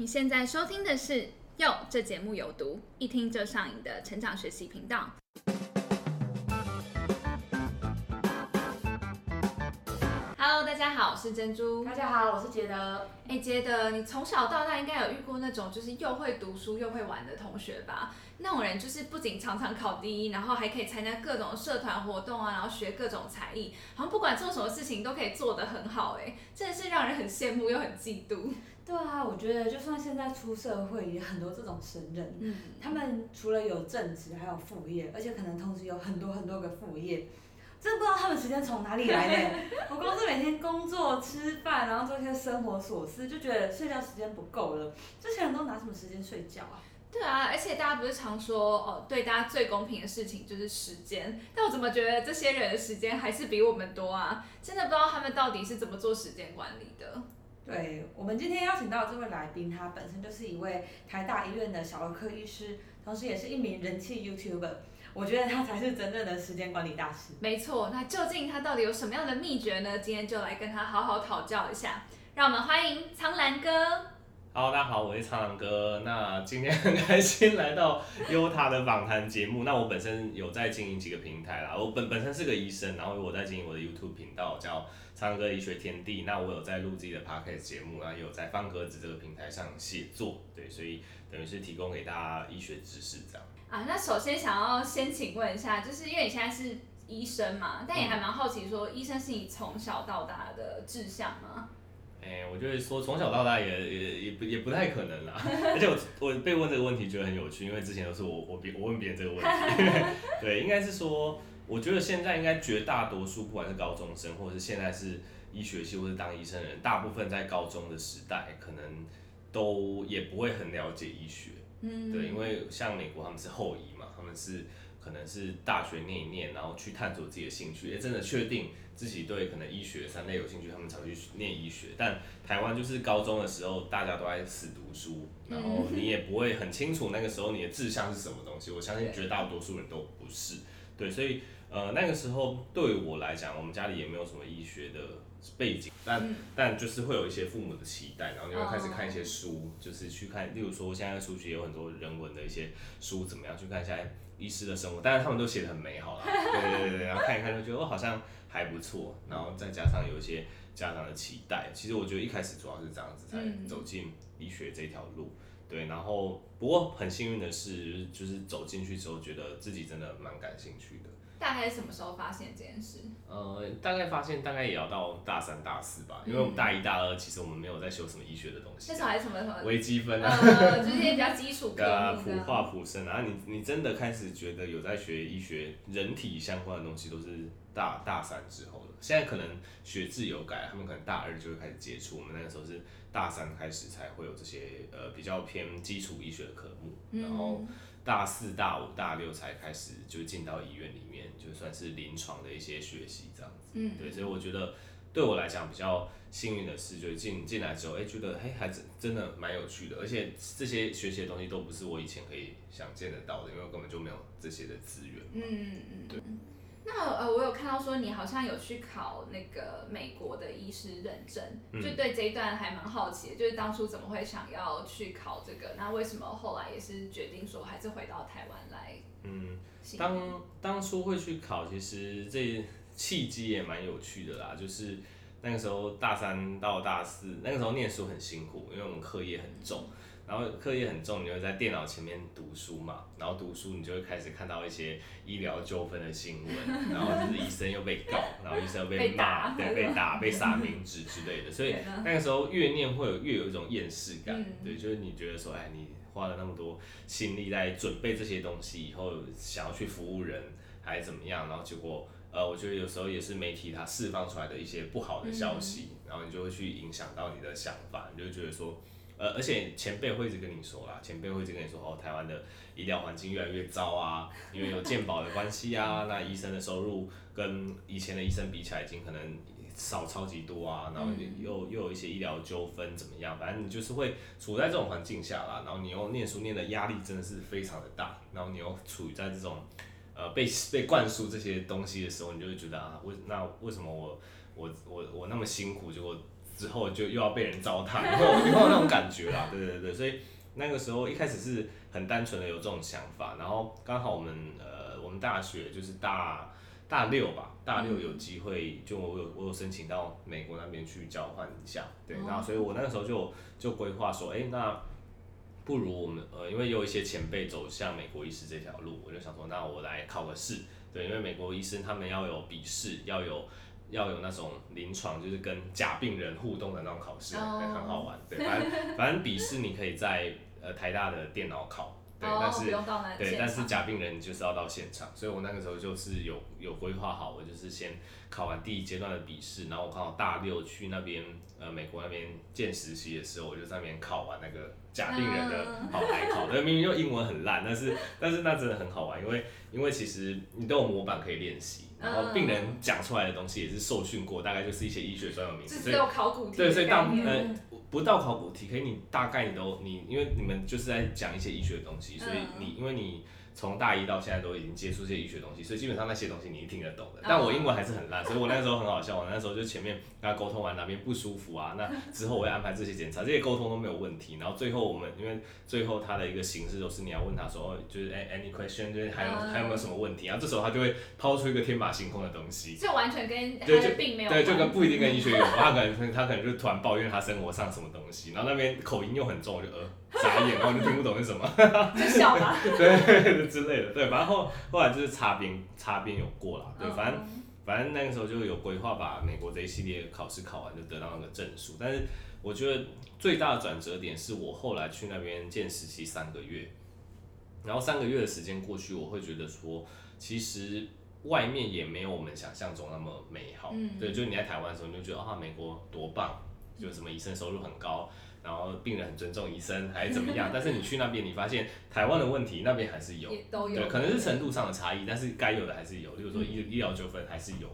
你现在收听的是《哟》，这节目有毒，一听就上瘾的成长学习频道。Hello，大家好，我是珍珠。大家好，我是杰德。哎，杰德，你从小到大应该有遇过那种就是又会读书又会玩的同学吧？那种人就是不仅常常考第一，然后还可以参加各种社团活动啊，然后学各种才艺，好像不管做什么事情都可以做得很好。哎，真的是让人很羡慕又很嫉妒。对啊，我觉得就算现在出社会，也很多这种神人。嗯，他们除了有正职，还有副业，而且可能同时有很多很多个副业，真的不知道他们时间从哪里来的。我光是每天工作、吃饭，然后做一些生活琐事，就觉得睡觉时间不够了。这些人都拿什么时间睡觉啊？对啊，而且大家不是常说哦，对大家最公平的事情就是时间，但我怎么觉得这些人的时间还是比我们多啊？真的不知道他们到底是怎么做时间管理的。对我们今天邀请到这位来宾，他本身就是一位台大医院的小儿科医师，同时也是一名人气 YouTuber。我觉得他才是真正的时间管理大师。没错，那究竟他到底有什么样的秘诀呢？今天就来跟他好好讨教一下。让我们欢迎苍兰哥。好大家好，我是苍兰哥。那今天很开心来到优塔的访谈节目。那我本身有在经营几个平台啦，我本本身是个医生，然后我在经营我的 YouTube 频道叫。唱歌医学天地，那我有在录自己的 podcast 节目，然后有在方格子这个平台上写作，对，所以等于是提供给大家医学知识这样。啊，那首先想要先请问一下，就是因为你现在是医生嘛，但也还蛮好奇，说医生是你从小到大的志向吗？哎，我觉得说从小到大也也也不也不太可能啦，而且我我被问这个问题觉得很有趣，因为之前都是我我别我问别人这个问题，对，应该是说。我觉得现在应该绝大多数，不管是高中生，或者是现在是医学系或者当医生的人，大部分在高中的时代，可能都也不会很了解医学。嗯，对，因为像美国他们是后医嘛，他们是可能是大学念一念，然后去探索自己的兴趣，哎，真的确定自己对可能医学三类有兴趣，他们才会去念医学。但台湾就是高中的时候，大家都在死读书，然后你也不会很清楚那个时候你的志向是什么东西。我相信绝大多数人都不是，对，所以。呃，那个时候对我来讲，我们家里也没有什么医学的背景，但但就是会有一些父母的期待，然后你会开始看一些书，就是去看，例如说现在书局有很多人文的一些书，怎么样去看一下医师的生活，当然他们都写的很美好啦，对对对对，然后看一看就觉得哦好像还不错，然后再加上有一些家长的期待，其实我觉得一开始主要是这样子才走进医学这条路，对，然后不过很幸运的是，就是走进去之后，觉得自己真的蛮感兴趣的。大概什么时候发现这件事？呃，大概发现大概也要到大三、大四吧，因为我们大一、大二其实我们没有在修什么医学的东西。那时候还什么什么微积分啊，就是一些比较基础的 普化、普生啊。你你真的开始觉得有在学医学、人体相关的东西，都是大大三之后了。现在可能学制有改，他们可能大二就会开始接触。我们那个时候是大三开始才会有这些呃比较偏基础医学的科目，然后。大四、大五、大六才开始就进到医院里面，就算是临床的一些学习这样子。嗯，对，所以我觉得对我来讲比较幸运的是，就进进来之后，哎，觉得哎还真真的蛮有趣的，而且这些学习的东西都不是我以前可以想见得到的，因为我根本就没有这些的资源。嗯嗯嗯，对。那呃，我有看到说你好像有去考那个美国的医师认证，就对这一段还蛮好奇的，就是当初怎么会想要去考这个？那为什么后来也是决定说还是回到台湾来？嗯，当当初会去考，其实这契机也蛮有趣的啦，就是那个时候大三到大四，那个时候念书很辛苦，因为我们课业很重。然后课业很重，你会在电脑前面读书嘛？然后读书，你就会开始看到一些医疗纠纷的新闻，然后就是医生又被告，然后医生又被骂，对，被打，被撒冥纸之类的。所以那个时候越念会有越有一种厌世感，对，就是你觉得说，哎，你花了那么多心力在准备这些东西，以后想要去服务人还是怎么样，然后结果，呃，我觉得有时候也是媒体它释放出来的一些不好的消息，然后你就会去影响到你的想法，你就觉得说。呃，而且前辈会一直跟你说啦，前辈会一直跟你说，哦，台湾的医疗环境越来越糟啊，因为有健保的关系啊，那医生的收入跟以前的医生比起来，已经可能少超级多啊，然后又又有一些医疗纠纷怎么样，反正你就是会处在这种环境下啦，然后你又念书念的压力真的是非常的大，然后你又处于在这种呃被被灌输这些东西的时候，你就会觉得啊，为那为什么我我我我那么辛苦，结果。之后就又要被人糟蹋，会有会有那种感觉啦，对对对，所以那个时候一开始是很单纯的有这种想法，然后刚好我们呃我们大学就是大大六吧，大六有机会就我有我有申请到美国那边去交换一下，对，然后所以我那个时候就就规划说，哎那。不如我们呃，因为有一些前辈走向美国医师这条路，我就想说，那我来考个试，对，因为美国医生他们要有笔试，要有要有那种临床，就是跟假病人互动的那种考试，很很好玩，对，反正 反正笔试你可以在呃台大的电脑考。对，但是对，但是假病人就是要到现场，所以我那个时候就是有有规划好，我就是先考完第一阶段的笔试，然后我刚好大六去那边呃美国那边见实习的时候，我就在那边考完那个假病人的 好台考，那明明就英文很烂，但是但是那真的很好玩，因为因为其实你都有模板可以练习。然后病人讲出来的东西也是受训过，大概就是一些医学专有名词，所以考古题。对，所以大呃不到考古题，可以你大概你都你，因为你们就是在讲一些医学的东西，所以你因为你。从大一到现在都已经接触这些医学东西，所以基本上那些东西你听得懂的。但我英文还是很烂，所以我那时候很好笑。我那时候就前面跟他沟通完哪边不舒服啊，那之后我会安排这些检查，这些沟通都没有问题。然后最后我们因为最后他的一个形式都是你要问他说，就是哎 any question，就是还有还有没有什么问题？然后这时候他就会抛出一个天马行空的东西，就完全跟对就并没有对，就跟不一定跟医学有关。他可能他可能就突然抱怨他生活上什么东西，然后那边口音又很重，我就呃。眨眼，然后就听不懂是什么，就笑吧，对之类的，对，反正后后来就是擦边，擦边有过了，对，反正反正那个时候就有规划把美国这一系列考试考完，就得到那个证书。但是我觉得最大的转折点是我后来去那边见实习三个月，然后三个月的时间过去，我会觉得说，其实外面也没有我们想象中那么美好，对，就你在台湾的时候，你就觉得啊，美国多棒，就什么医生收入很高。然后病人很尊重医生还是怎么样，但是你去那边，你发现台湾的问题那边还是有，对，可能是程度上的差异，但是该有的还是有，例如说医医疗纠纷还是有，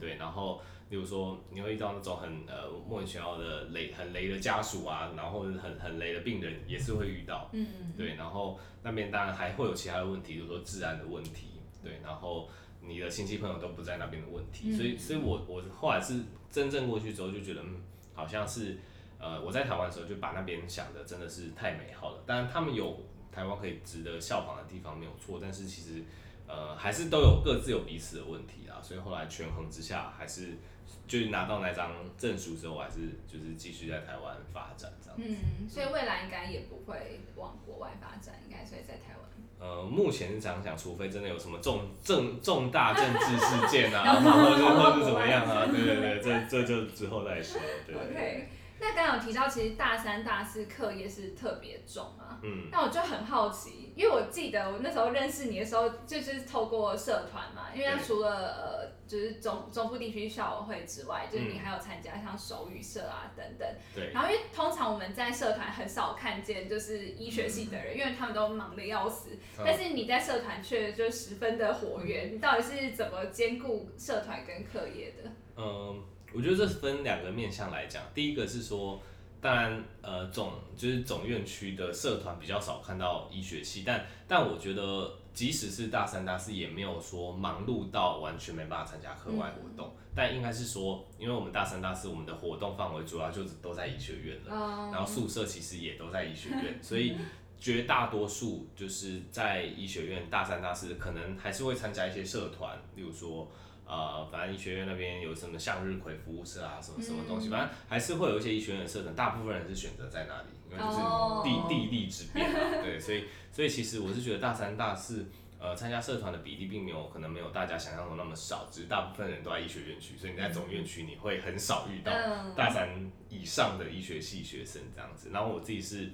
对，然后例如说你会遇到那种很呃莫名其妙的雷很雷的家属啊，然后很很雷的病人也是会遇到，嗯嗯，对，然后那边当然还会有其他的问题，比如说治安的问题，对，然后你的亲戚朋友都不在那边的问题，所以所以我我后来是真正过去之后就觉得，嗯，好像是。呃，我在台湾的时候就把那边想的真的是太美好了。当然，他们有台湾可以值得效仿的地方没有错，但是其实呃还是都有各自有彼此的问题啊。所以后来权衡之下，还是就是拿到那张证书之后，还是就是继续在台湾发展这样。嗯，所以未来应该也不会往国外发展，应该所以在台湾。呃，目前是这样想，除非真的有什么重重重大政治事件啊，或者或者怎么样啊，对对对，这这就之后再说，对。那刚刚有提到，其实大三、大四课业是特别重啊。嗯。那我就很好奇，因为我记得我那时候认识你的时候，就是透过社团嘛。因为他除了呃，就是中中部地区校委会之外，就是你还有参加像手语社啊等等。对。然后因为通常我们在社团很少看见就是医学系的人，因为他们都忙得要死。但是你在社团却就十分的活跃，你到底是怎么兼顾社团跟课业的？嗯。我觉得这分两个面向来讲，第一个是说，当然，呃，总就是总院区的社团比较少看到医学系，但但我觉得，即使是大三、大四，也没有说忙碌到完全没办法参加课外活动。但应该是说，因为我们大三、大四，我们的活动范围主要就是都在医学院了，然后宿舍其实也都在医学院，所以绝大多数就是在医学院大三、大四，可能还是会参加一些社团，例如说。呃，反正医学院那边有什么向日葵服务社啊，什么什么东西，反正还是会有一些医学院的社团，大部分人是选择在那里，因为就是地地利之便嘛，对，所以所以其实我是觉得大三大四，呃，参加社团的比例并没有可能没有大家想象中那么少，只是大部分人都在医学院区，所以你在总院区你会很少遇到大三以上的医学系学生这样子。然后我自己是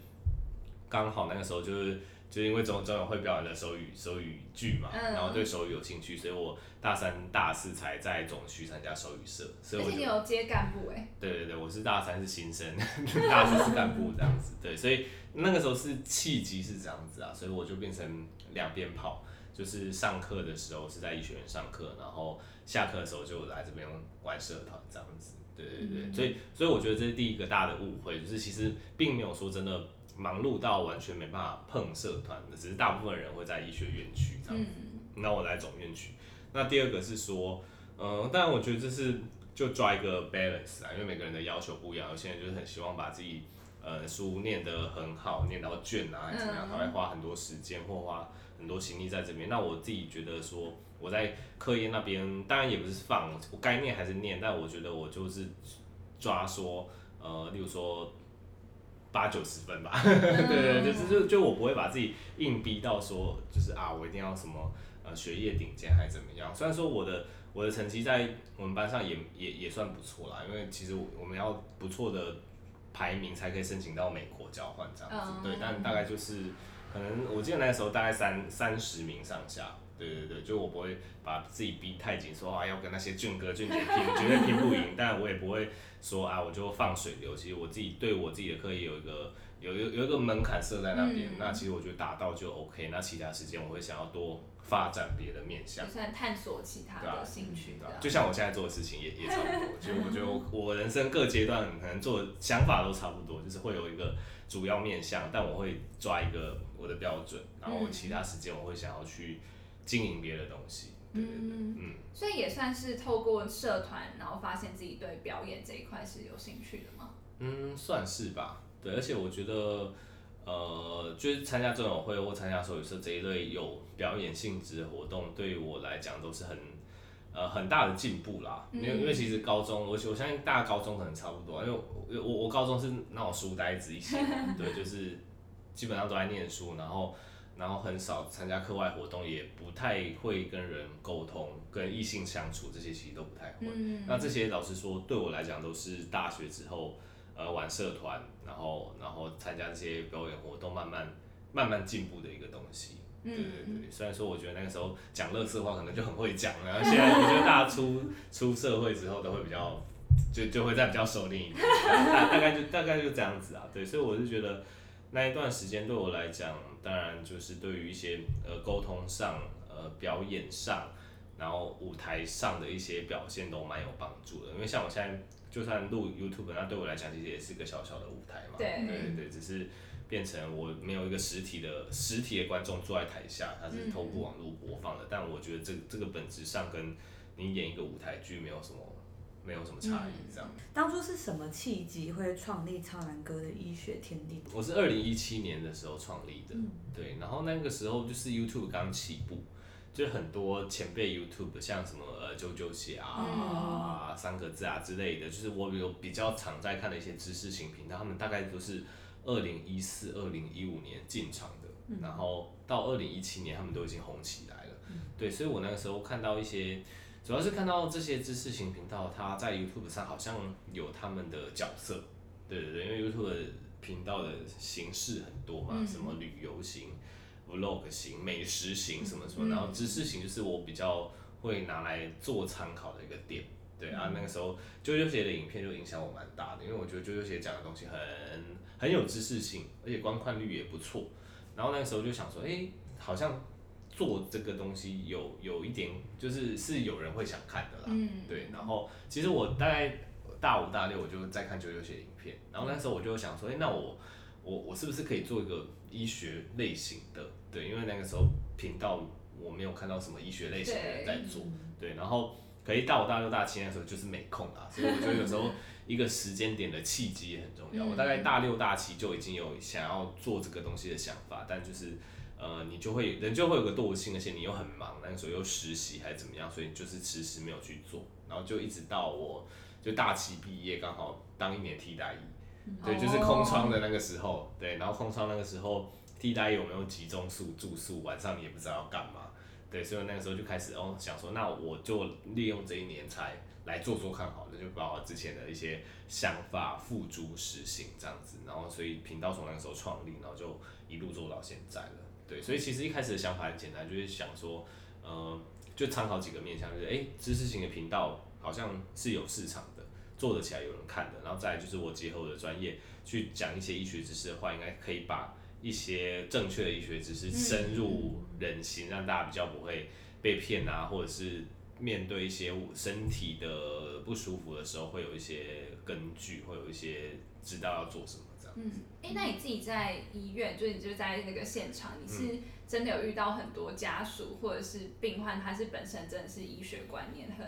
刚好那个时候就是。就因为总总有会表演的手语手语剧嘛，然后对手语有兴趣，所以我大三大四才在总区参加手语社。所以而且你有接干部哎。对对对，我是大三是新生，大四是干部这样子。对，所以那个时候是契机是这样子啊，所以我就变成两边跑，就是上课的时候是在医学院上课，然后下课的时候就来这边玩社团这样子。对对对，所以所以我觉得这是第一个大的误会，就是其实并没有说真的。忙碌到完全没办法碰社团的，只是大部分人会在医学院区这样。那我来总院区。那第二个是说，嗯，但我觉得这是就抓一个 balance 啊，因为每个人的要求不一样，有些人就是很希望把自己呃书念得很好，念到卷啊，还是怎么样，他会花很多时间或花很多心力在这边。那我自己觉得说，我在科研那边当然也不是放，我该念还是念，但我觉得我就是抓说，呃，例如说八九十分吧，对对，就是就就我不会把自己硬逼到说，就是啊，我一定要什么呃学业顶尖还是怎么样。虽然说我的。我的成绩在我们班上也也也算不错啦，因为其实我我们要不错的排名才可以申请到美国交换这样子，对，但大概就是可能我记得那时候大概三三十名上下，对对对，就我不会把自己逼太紧，说啊要跟那些俊哥俊姐拼，绝对拼不赢，但我也不会说啊我就放水流，其实我自己对我自己的课业有一个有有有一个门槛设在那边，那其实我觉得达到就 OK，那其他时间我会想要多。发展别的面向，算探索其他的兴趣的，就像我现在做的事情也也差不多。就我觉得我 人生各阶段可能做想法都差不多，就是会有一个主要面向，但我会抓一个我的标准，然后其他时间我会想要去经营别的东西。嗯嗯，所以也算是透过社团，然后发现自己对表演这一块是有兴趣的吗？嗯，算是吧。对，而且我觉得。呃，就是参加这种会或参加手语社这一类有表演性质的活动，对于我来讲都是很呃很大的进步啦。因为因为其实高中，我我相信大家高中可能差不多，因为我我高中是那种书呆子一些，对，就是基本上都在念书，然后然后很少参加课外活动，也不太会跟人沟通，跟异性相处这些其实都不太会。那这些老实说，对我来讲都是大学之后。呃，玩社团，然后然后参加这些表演活动，慢慢慢慢进步的一个东西。对对对，虽然说我觉得那个时候讲乐色话可能就很会讲，然后现在我觉得大家出出社会之后都会比较，就就会再比较熟练一点，大大概就大概就这样子啊。对，所以我是觉得那一段时间对我来讲，当然就是对于一些呃沟通上、呃表演上，然后舞台上的一些表现都蛮有帮助的，因为像我现在。就算录 YouTube，那对我来讲其实也是个小小的舞台嘛。对对对，只是变成我没有一个实体的实体的观众坐在台下，它是透过网络播放的。但我觉得这这个本质上跟你演一个舞台剧没有什么没有什么差异。这样。当初是什么契机会创立超男哥的医学天地？我是二零一七年的时候创立的，对，然后那个时候就是 YouTube 刚起步。就很多前辈 YouTube，像什么呃九九写啊、三个字啊之类的，就是我有比较常在看的一些知识型频道，他们大概都是二零一四、二零一五年进场的，然后到二零一七年他们都已经红起来了。对，所以我那个时候看到一些，主要是看到这些知识型频道，它在 YouTube 上好像有他们的角色。对对对，因为 YouTube 频道的形式很多嘛，什么旅游型。vlog 型、美食型什么什么，然后知识型就是我比较会拿来做参考的一个点，对啊，那个时候啾啾鞋的影片就影响我蛮大的，因为我觉得啾啾鞋讲的东西很很有知识性，而且观看率也不错，然后那个时候就想说，哎，好像做这个东西有有一点，就是是有人会想看的啦，对，然后其实我大概大五大六我就在看九九写影片，然后那时候我就想说，哎，那我我我是不是可以做一个医学类型的？对，因为那个时候频道我没有看到什么医学类型的人在做，对，然后可以大五、大六、大七那时候就是没空啦，所以我觉得有时候一个时间点的契机也很重要。我大概大六、大七就已经有想要做这个东西的想法，但就是呃，你就会人就会有个惰性，而且你又很忙，那个时候又实习还是怎么样，所以就是迟迟没有去做，然后就一直到我就大七毕业，刚好当一年替代役，对，就是空窗的那个时候，对，然后空窗那个时候。替代有没有集中宿住宿？晚上你也不知道要干嘛，对，所以那个时候就开始哦想说，那我就利用这一年才来做做看好了，就把我之前的一些想法付诸实行这样子，然后所以频道从那个时候创立，然后就一路做到现在了，对，所以其实一开始的想法很简单，就是想说，呃，就参考几个面向，就是哎，知识型的频道好像是有市场的，做得起来有人看的，然后再就是我结合我的专业去讲一些医学知识的话，应该可以把。一些正确的医学知识深入人心，让大家比较不会被骗啊，或者是面对一些身体的不舒服的时候，会有一些根据，会有一些知道要做什么嗯，哎，那你自己在医院，就是你就在那个现场，你是真的有遇到很多家属或者是病患，他是本身真的是医学观念很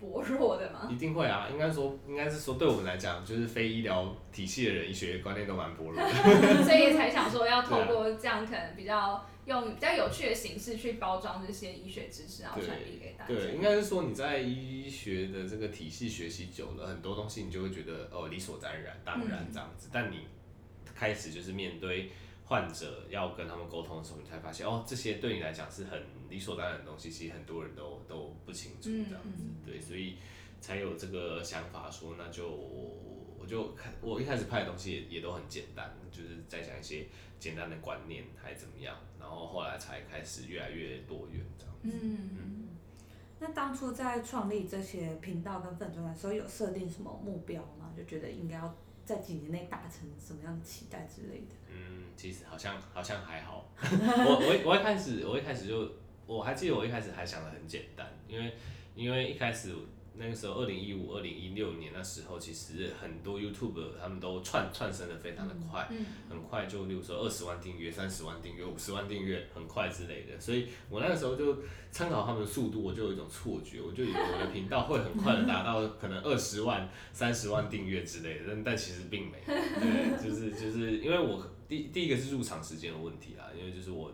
薄弱的吗？一定会啊，应该说，应该是说，对我们来讲，就是非医疗体系的人，医学观念都蛮薄弱的。所以才想说要透过这样可能比较用比较有趣的形式去包装这些医学知识，然后传递给大家。对，应该是说你在医学的这个体系学习久了，很多东西你就会觉得哦理所当然，当然这样子。但你开始就是面对。患者要跟他们沟通的时候，你才发现哦，这些对你来讲是很理所当然的东西，其实很多人都都不清楚这样子，对，所以才有这个想法说，那就我就看我一开始拍的东西也也都很简单，就是在讲一些简单的观念还怎么样，然后后来才开始越来越多元这样子。嗯嗯。那当初在创立这些频道跟粉钻的时候，有设定什么目标吗？就觉得应该要在几年内达成什么样的期待之类的？嗯。其实好像好像还好，我我我一开始我一开始就我还记得我一开始还想的很简单，因为因为一开始那个时候二零一五二零一六年那时候，其实很多 YouTube 他们都窜窜升的非常的快，很快就例如说二十万订阅、三十万订阅、五十万订阅，很快之类的，所以我那个时候就参考他们的速度，我就有一种错觉，我就以为我的频道会很快的达到可能二十万、三十万订阅之类的，但但其实并没有，对，就是就是因为我。第第一个是入场时间的问题啦，因为就是我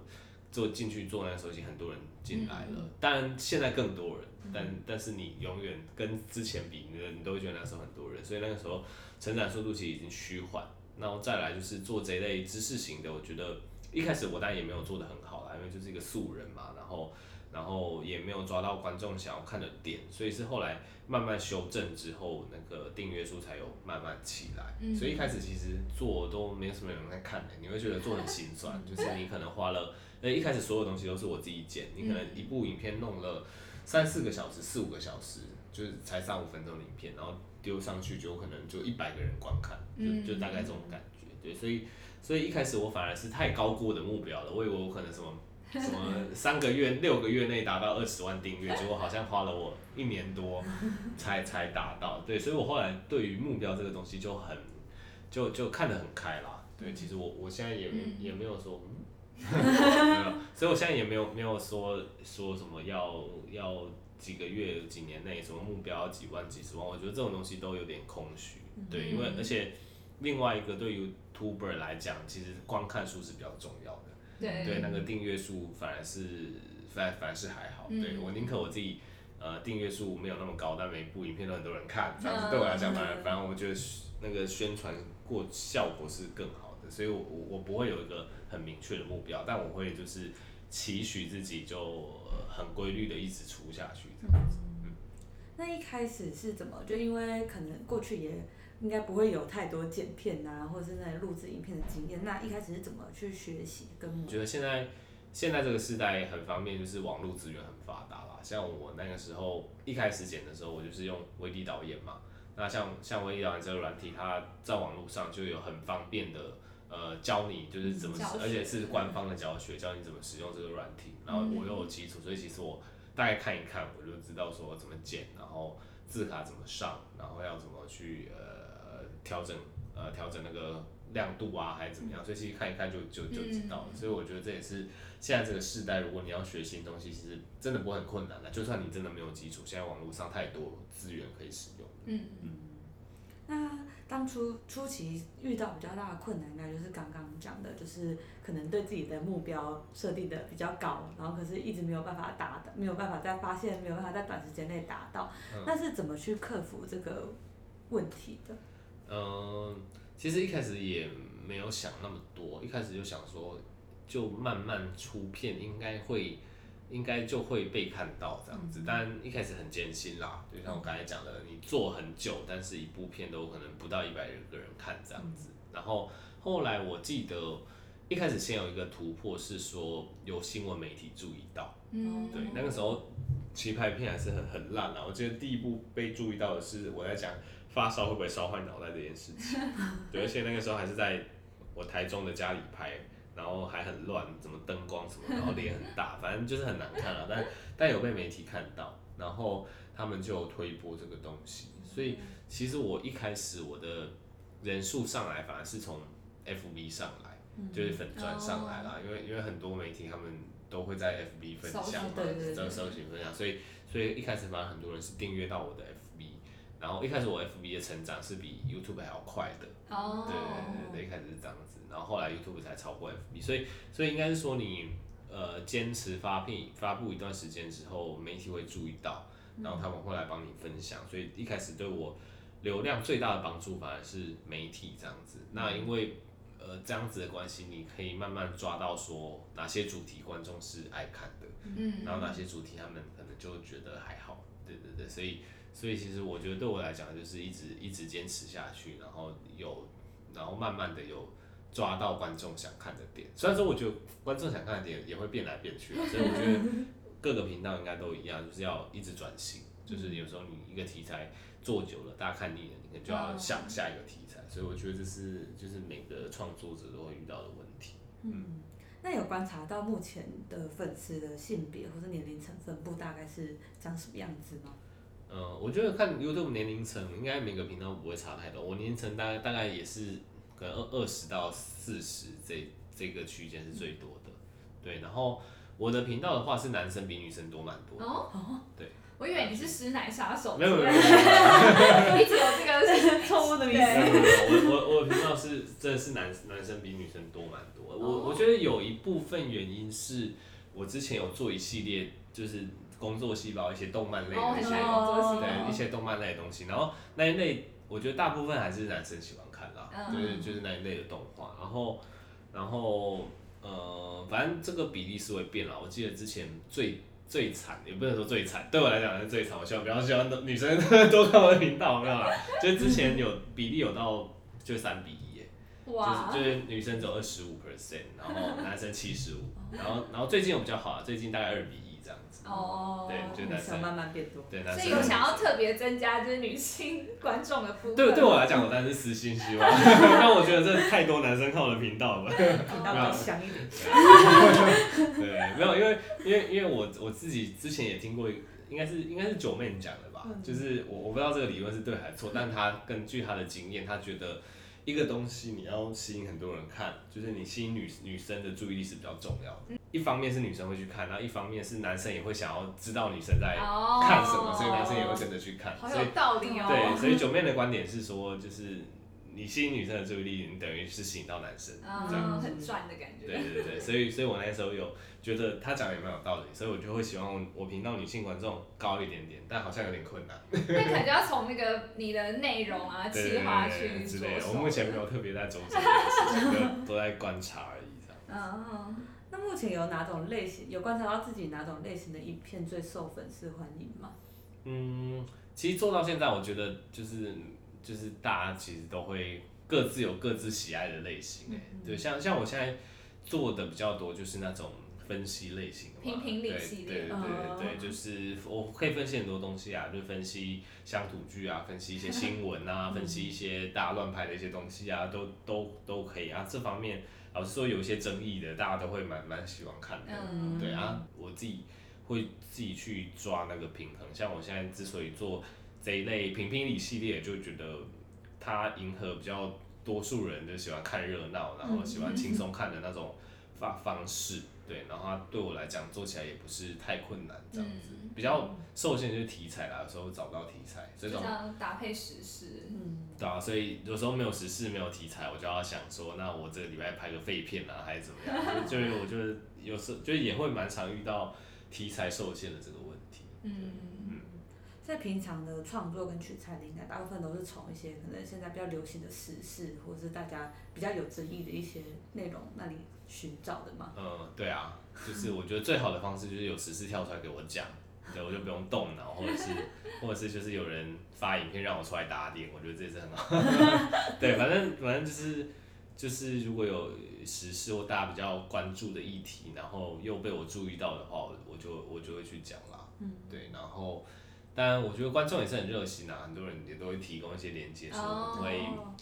做进去做那个时候已经很多人进来了，当然现在更多人，但但是你永远跟之前比，你你都会觉得那时候很多人，所以那个时候成长速度其实已经趋缓。然后再来就是做这一类知识型的，我觉得一开始我当然也没有做的很好啦，因为就是一个素人嘛，然后然后也没有抓到观众想要看的点，所以是后来。慢慢修正之后，那个订阅数才有慢慢起来。所以一开始其实做都没什么人在看的，你会觉得做很心酸。就是你可能花了，呃，一开始所有东西都是我自己剪，你可能一部影片弄了三四个小时、四五个小时，就是才三五分钟的影片，然后丢上去就可能就一百个人观看，就就大概这种感觉。对，所以所以一开始我反而是太高估我的目标了，我以为我可能什么。什么三个月、六个月内达到二十万订阅，结果好像花了我一年多 才才达到。对，所以我后来对于目标这个东西就很就就看得很开啦。对，其实我我现在也也没有说，所以我现在也没有没有说说什么要要几个月、几年内什么目标几万、几十万，我觉得这种东西都有点空虚。对，因为而且另外一个对于 Tuber 来讲，其实观看数是比较重要的。对，对那个订阅数反而是反反而是还好。对我宁可我自己呃订阅数没有那么高，但每部影片都很多人看，这样子对我来讲反而反正我觉得那个宣传过效果是更好的，所以我我我不会有一个很明确的目标，但我会就是期许自己就很规律的一直出下去这样子。嗯，那一开始是怎么？就因为可能过去也。应该不会有太多剪片呐，或者是那录制影片的经验。那一开始是怎么去学习？跟我觉得现在现在这个时代很方便，就是网络资源很发达啦。像我那个时候一开始剪的时候，我就是用微地导演嘛。那像像微地导演这个软体，它在网络上就有很方便的呃教你就是怎么，而且是官方的教学，教你怎么使用这个软体。然后我又有基础，所以其实我大概看一看，我就知道说怎么剪，然后字卡怎么上，然后要怎么去呃。调整呃调整那个亮度啊还是怎么样，所以其实看一看就就就知道了。所以我觉得这也是现在这个时代，如果你要学新东西，其实真的不会很困难的。就算你真的没有基础，现在网络上太多资源可以使用。嗯嗯。那当初初期遇到比较大的困难，应该就是刚刚讲的，就是可能对自己的目标设定的比较高，然后可是一直没有办法达的，没有办法在发现，没有办法在短时间内达到。那是怎么去克服这个问题的？嗯，其实一开始也没有想那么多，一开始就想说，就慢慢出片，应该会，应该就会被看到这样子。但一开始很艰辛啦，就像我刚才讲的，你做很久，但是一部片都可能不到一百个人看这样子。然后后来我记得一开始先有一个突破是说有新闻媒体注意到，嗯，对，那个时候其实拍片还是很很烂啊。我记得第一部被注意到的是我在讲。发烧会不会烧坏脑袋这件事情？对，而且那个时候还是在我台中的家里拍，然后还很乱，怎么灯光什么，然后脸很大，反正就是很难看啊。但但有被媒体看到，然后他们就推播这个东西。所以其实我一开始我的人数上来，反而是从 FB 上来，就是粉钻上来啦，因为因为很多媒体他们。都会在 FB 分享嘛，在搜寻分享，所以所以一开始反而很多人是订阅到我的 FB，然后一开始我 FB 的成长是比 YouTube 还要快的，哦，对对对，一开始是这样子，然后后来 YouTube 才超过 FB，所以所以应该是说你呃坚持发片发布一段时间之后，媒体会注意到，然后他们会来帮你分享，所以一开始对我流量最大的帮助反而是媒体这样子，那因为。呃，这样子的关系，你可以慢慢抓到说哪些主题观众是爱看的，嗯，然后哪些主题他们可能就觉得还好，对对对，所以所以其实我觉得对我来讲就是一直一直坚持下去，然后有然后慢慢的有抓到观众想看的点，虽然说我觉得观众想看的点也会变来变去，所以我觉得 各个频道应该都一样，就是要一直转型，就是有时候你一个题材做久了，大家看腻了，你可能就要想下一个题材。所以我觉得这是就是每个创作者都会遇到的问题。嗯，那有观察到目前的粉丝的性别或者年龄层分布大概是长什么样子吗？嗯，我觉得看 YouTube 年龄层应该每个频道不会差太多。我年龄层大概大概也是可能二二十到四十这这个区间是最多的。对，然后我的频道的话是男生比女生多蛮多。哦哦，对。我以为你是师奶杀手，没有没有，一直有这个 错误的迷思。我我我频道是真的是男男生比女生多蛮多。我我觉得有一部分原因是我之前有做一系列就是工作细胞一些动漫类的一些对一些动漫类的东西，然后那一类我觉得大部分还是男生喜欢看啦，就是就是那一类的动画，然后然后呃反正这个比例是会变了。我记得之前最。最惨也不能说最惨，对我来讲是最惨。我希望比较希望女生多看我的频道，没有啦。就之前有比例有到就三比一，就是就是女生只有二十五 percent，然后男生七十五，然后然后最近有比较好，最近大概二比一。哦，对，就男生慢慢变多，对，所以有想要特别增加就是女性观众的部分。对，对我来讲，我当然是私心希望，但我觉得这太多男生看我的频道了，频道香一点。对，没有，因为因为因为我我自己之前也听过，应该是应该是九妹讲的吧，就是我我不知道这个理论是对还是错，但他根据他的经验，他觉得。一个东西你要吸引很多人看，就是你吸引女女生的注意力是比较重要的。一方面是女生会去看，然后一方面是男生也会想要知道女生在看什么，所以男生也会跟着去看。好有道理哦。对，所以九妹的观点是说，就是你吸引女生的注意力，你等于是吸引到男生，这样很赚的感觉。对对对，所以所以我那时候有。觉得他讲的也蛮有道理，所以我就会希望我频道女性观众高一点点，但好像有点困难。那可能就要从那个你的内容啊、企划去之类的。我目前没有特别在做这件事情，都在观察而已，这样。嗯，那目前有哪种类型有观察到自己哪种类型的影片最受粉丝欢迎吗？嗯，其实做到现在，我觉得就是就是大家其实都会各自有各自喜爱的类型，哎，对，像像我现在做的比较多就是那种。分析类型的嘛，对对对对对，就是我可以分析很多东西啊，就分析乡土剧啊，分析一些新闻啊，分析一些大家乱拍的一些东西啊，都都都可以啊。这方面老实说有一些争议的，大家都会蛮蛮喜欢看的，对啊。我自己会自己去抓那个平衡，像我现在之所以做这一类评评理系列，就觉得它迎合比较多数人就喜欢看热闹，然后喜欢轻松看的那种方方式。对，然后它对我来讲做起来也不是太困难，这样子比较受限就是题材啦，有时候找不到题材，这种搭配时事，嗯，对啊，所以有时候没有时事没有题材，我就要想说，那我这个礼拜拍个废片啊，还是怎么样？就就我就是有时就也会蛮常遇到题材受限的这个问题，嗯。在平常的创作跟取材灵感，大部分都是从一些可能现在比较流行的时事，或者是大家比较有争议的一些内容那里寻找的嘛。嗯，对啊，就是我觉得最好的方式就是有时事跳出来给我讲，对，我就不用动脑，或者是或者是就是有人发影片让我出来打点，我觉得这也是很好。对，反正反正就是就是如果有时事或大家比较关注的议题，然后又被我注意到的话，我就我就会去讲啦。嗯，对，然后。但我觉得观众也是很热心啊，很多人也都会提供一些链接，说会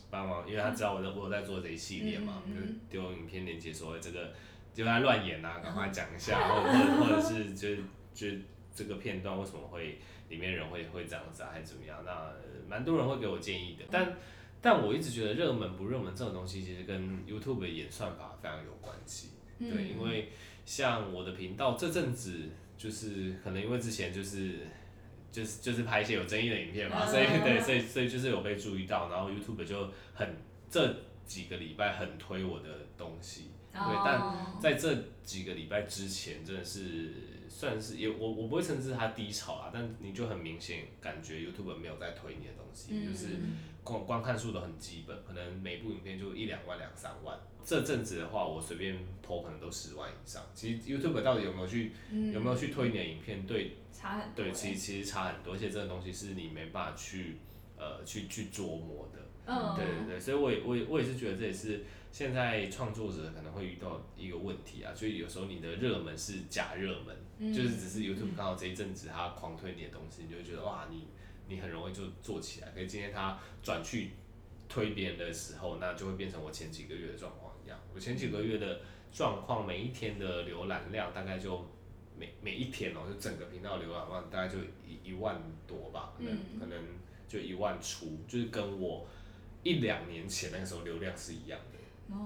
帮忙，因为他知道我在我在做这一系列嘛，就丢影片链接，说这个就在乱演啊，赶快讲一下，或或或者是就就这个片段为什么会里面人会会这样子啊，还是怎么样？那蛮多人会给我建议的，但但我一直觉得热门不热门这种东西，其实跟 YouTube 的演算法非常有关系，对，因为像我的频道这阵子就是可能因为之前就是就是就是拍一些有争议的影片嘛，所以对，所以所以就是有被注意到，然后 YouTube 就很这几个礼拜很推我的东西，对，但在这几个礼拜之前真的是算是也我我不会称之它低潮啊，但你就很明显感觉 YouTube 没有在推你的东西，就是。观观看数都很基本，可能每部影片就一两万、两三万。这阵子的话，我随便播可能都十万以上。其实 YouTube 到底有没有去有没有去推你的影片？对，差很对，其实其实差很多，而且这个东西是你没办法去呃去去琢磨的。嗯，对对对，所以我也我也我也是觉得这也是现在创作者可能会遇到一个问题啊，所以有时候你的热门是假热门，就是只是 YouTube 刚好这一阵子它狂推你的东西，你就会觉得哇你。你很容易就做起来，可是今天他转去推别人的时候，那就会变成我前几个月的状况一样。我前几个月的状况，每一天的浏览量大概就每每一天哦，就整个频道浏览量大概就一一万多吧，可能可能就一万出，就是跟我一两年前那个时候流量是一样的。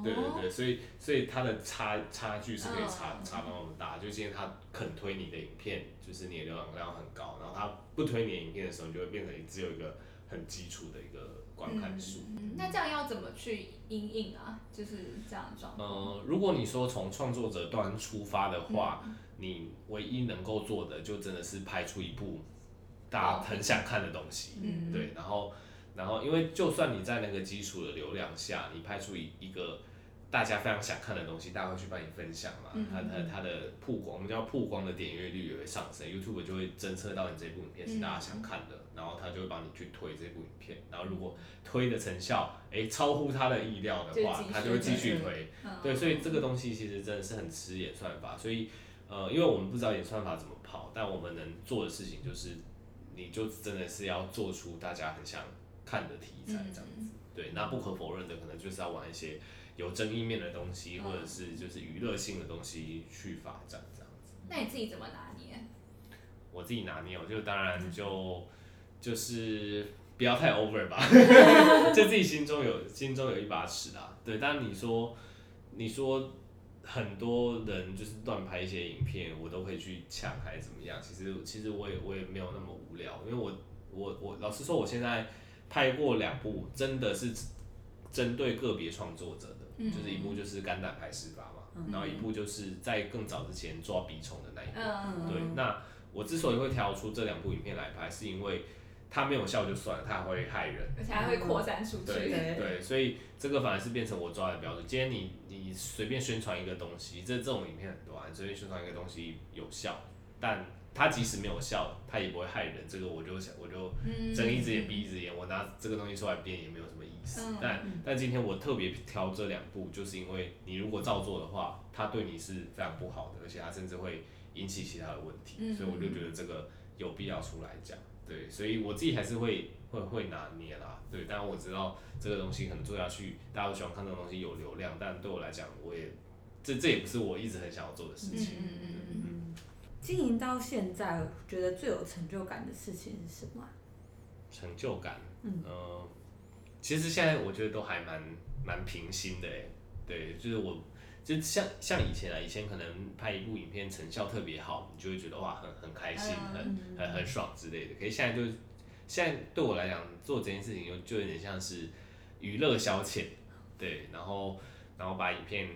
对对对，所以所以它的差差距是可以差差到那么大。就今天他肯推你的影片，就是你的浏览量很高，然后他不推你的影片的时候，你就会变成只有一个很基础的一个观看数。那这样要怎么去应应啊？就是这样状况。呃，如果你说从创作者端出发的话，你唯一能够做的就真的是拍出一部大家很想看的东西。嗯，对，然后。然后，因为就算你在那个基础的流量下，你拍出一一个大家非常想看的东西，大家会去帮你分享嘛？它它它的曝光，我们叫曝光的点阅率也会上升，YouTube 就会侦测到你这部影片是大家想看的，然后它就会帮你去推这部影片。然后如果推的成效哎超乎他的意料的话，他就会继续推。对，所以这个东西其实真的是很吃演算法。所以呃，因为我们不知道演算法怎么跑，但我们能做的事情就是，你就真的是要做出大家很想。看的题材这样子，对，那不可否认的，可能就是要玩一些有争议面的东西，或者是就是娱乐性的东西去发展这样子。那你自己怎么拿捏？我自己拿捏，我就当然就就是不要太 over 吧，就自己心中有心中有一把尺啊。对，但你说你说很多人就是乱拍一些影片，我都会去抢还是怎么样？其实其实我也我也没有那么无聊，因为我我我老实说，我现在。拍过两部，真的是针对个别创作者的，就是一部就是肝胆排石法嘛，然后一部就是在更早之前抓鼻虫的那一部。对，那我之所以会挑出这两部影片来拍，是因为它没有效就算了，它还会害人，而且还会扩散出去。对对，所以这个反而是变成我抓的标准。今天你你随便宣传一个东西，这这种影片很多，你随便宣传一个东西有效，但它即使没有效，它也不会害人。这个我就想，我就睁一只眼闭一只眼，我拿这个东西出来编也没有什么意思。但但今天我特别挑这两部，就是因为你如果照做的话，它对你是非常不好的，而且它甚至会引起其他的问题。所以我就觉得这个有必要出来讲。对，所以我自己还是会会会拿捏啦。对，但我知道这个东西可能做下去，大家都喜欢看这种东西有流量，但对我来讲，我也这这也不是我一直很想要做的事情。嗯。经营到现在，觉得最有成就感的事情是什么？成就感，嗯，其实现在我觉得都还蛮蛮平心的哎，对，就是我就像像以前啊，以前可能拍一部影片成效特别好，你就会觉得哇很很开心，很很很爽之类的。可是现在就现在对我来讲做这件事情，就就有点像是娱乐消遣，对，然后然后把影片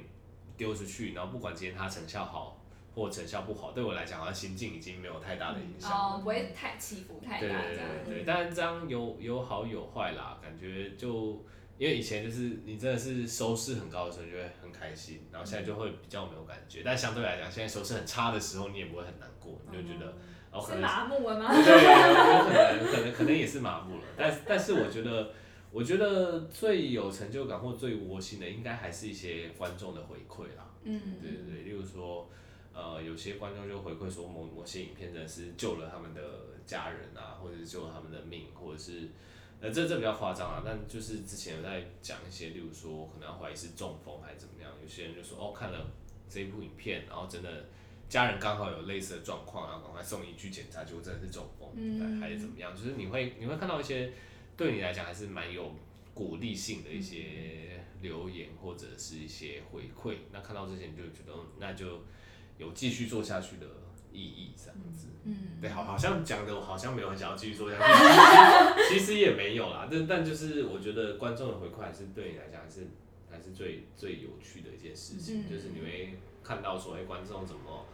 丢出去，然后不管今天它成效好。或成效不好，对我来讲，好像心境已经没有太大的影响。哦，不会太起伏太大。对对对，但是这样有有好有坏啦，感觉就因为以前就是你真的是收视很高的时候，就会很开心，然后现在就会比较没有感觉。但相对来讲，现在收视很差的时候，你也不会很难过，你就觉得哦，可能麻木了吗？对，有可能可能 可能也是麻木了。但但是我觉得，我觉得最有成就感或最窝心的，应该还是一些观众的回馈啦。嗯，对对对，例如说。呃，有些观众就回馈说，某某些影片真的是救了他们的家人啊，或者是救了他们的命，或者是，呃，这这比较夸张啊。但就是之前有在讲一些，例如说可能要怀疑是中风还是怎么样，有些人就说哦，看了这一部影片，然后真的家人刚好有类似的状况，然后赶快送医去检查，结果真的是中风，还是怎么样？就是你会你会看到一些对你来讲还是蛮有鼓励性的一些留言或者是一些回馈。那看到这些你就觉得那就。有继续做下去的意义这样子。嗯，对，好，好像讲的我好像没有很想要继续做下去，其实也没有啦。但但就是我觉得观众的回馈还是对你来讲还是还是最最有趣的一件事情，就是你会看到说，哎，观众怎么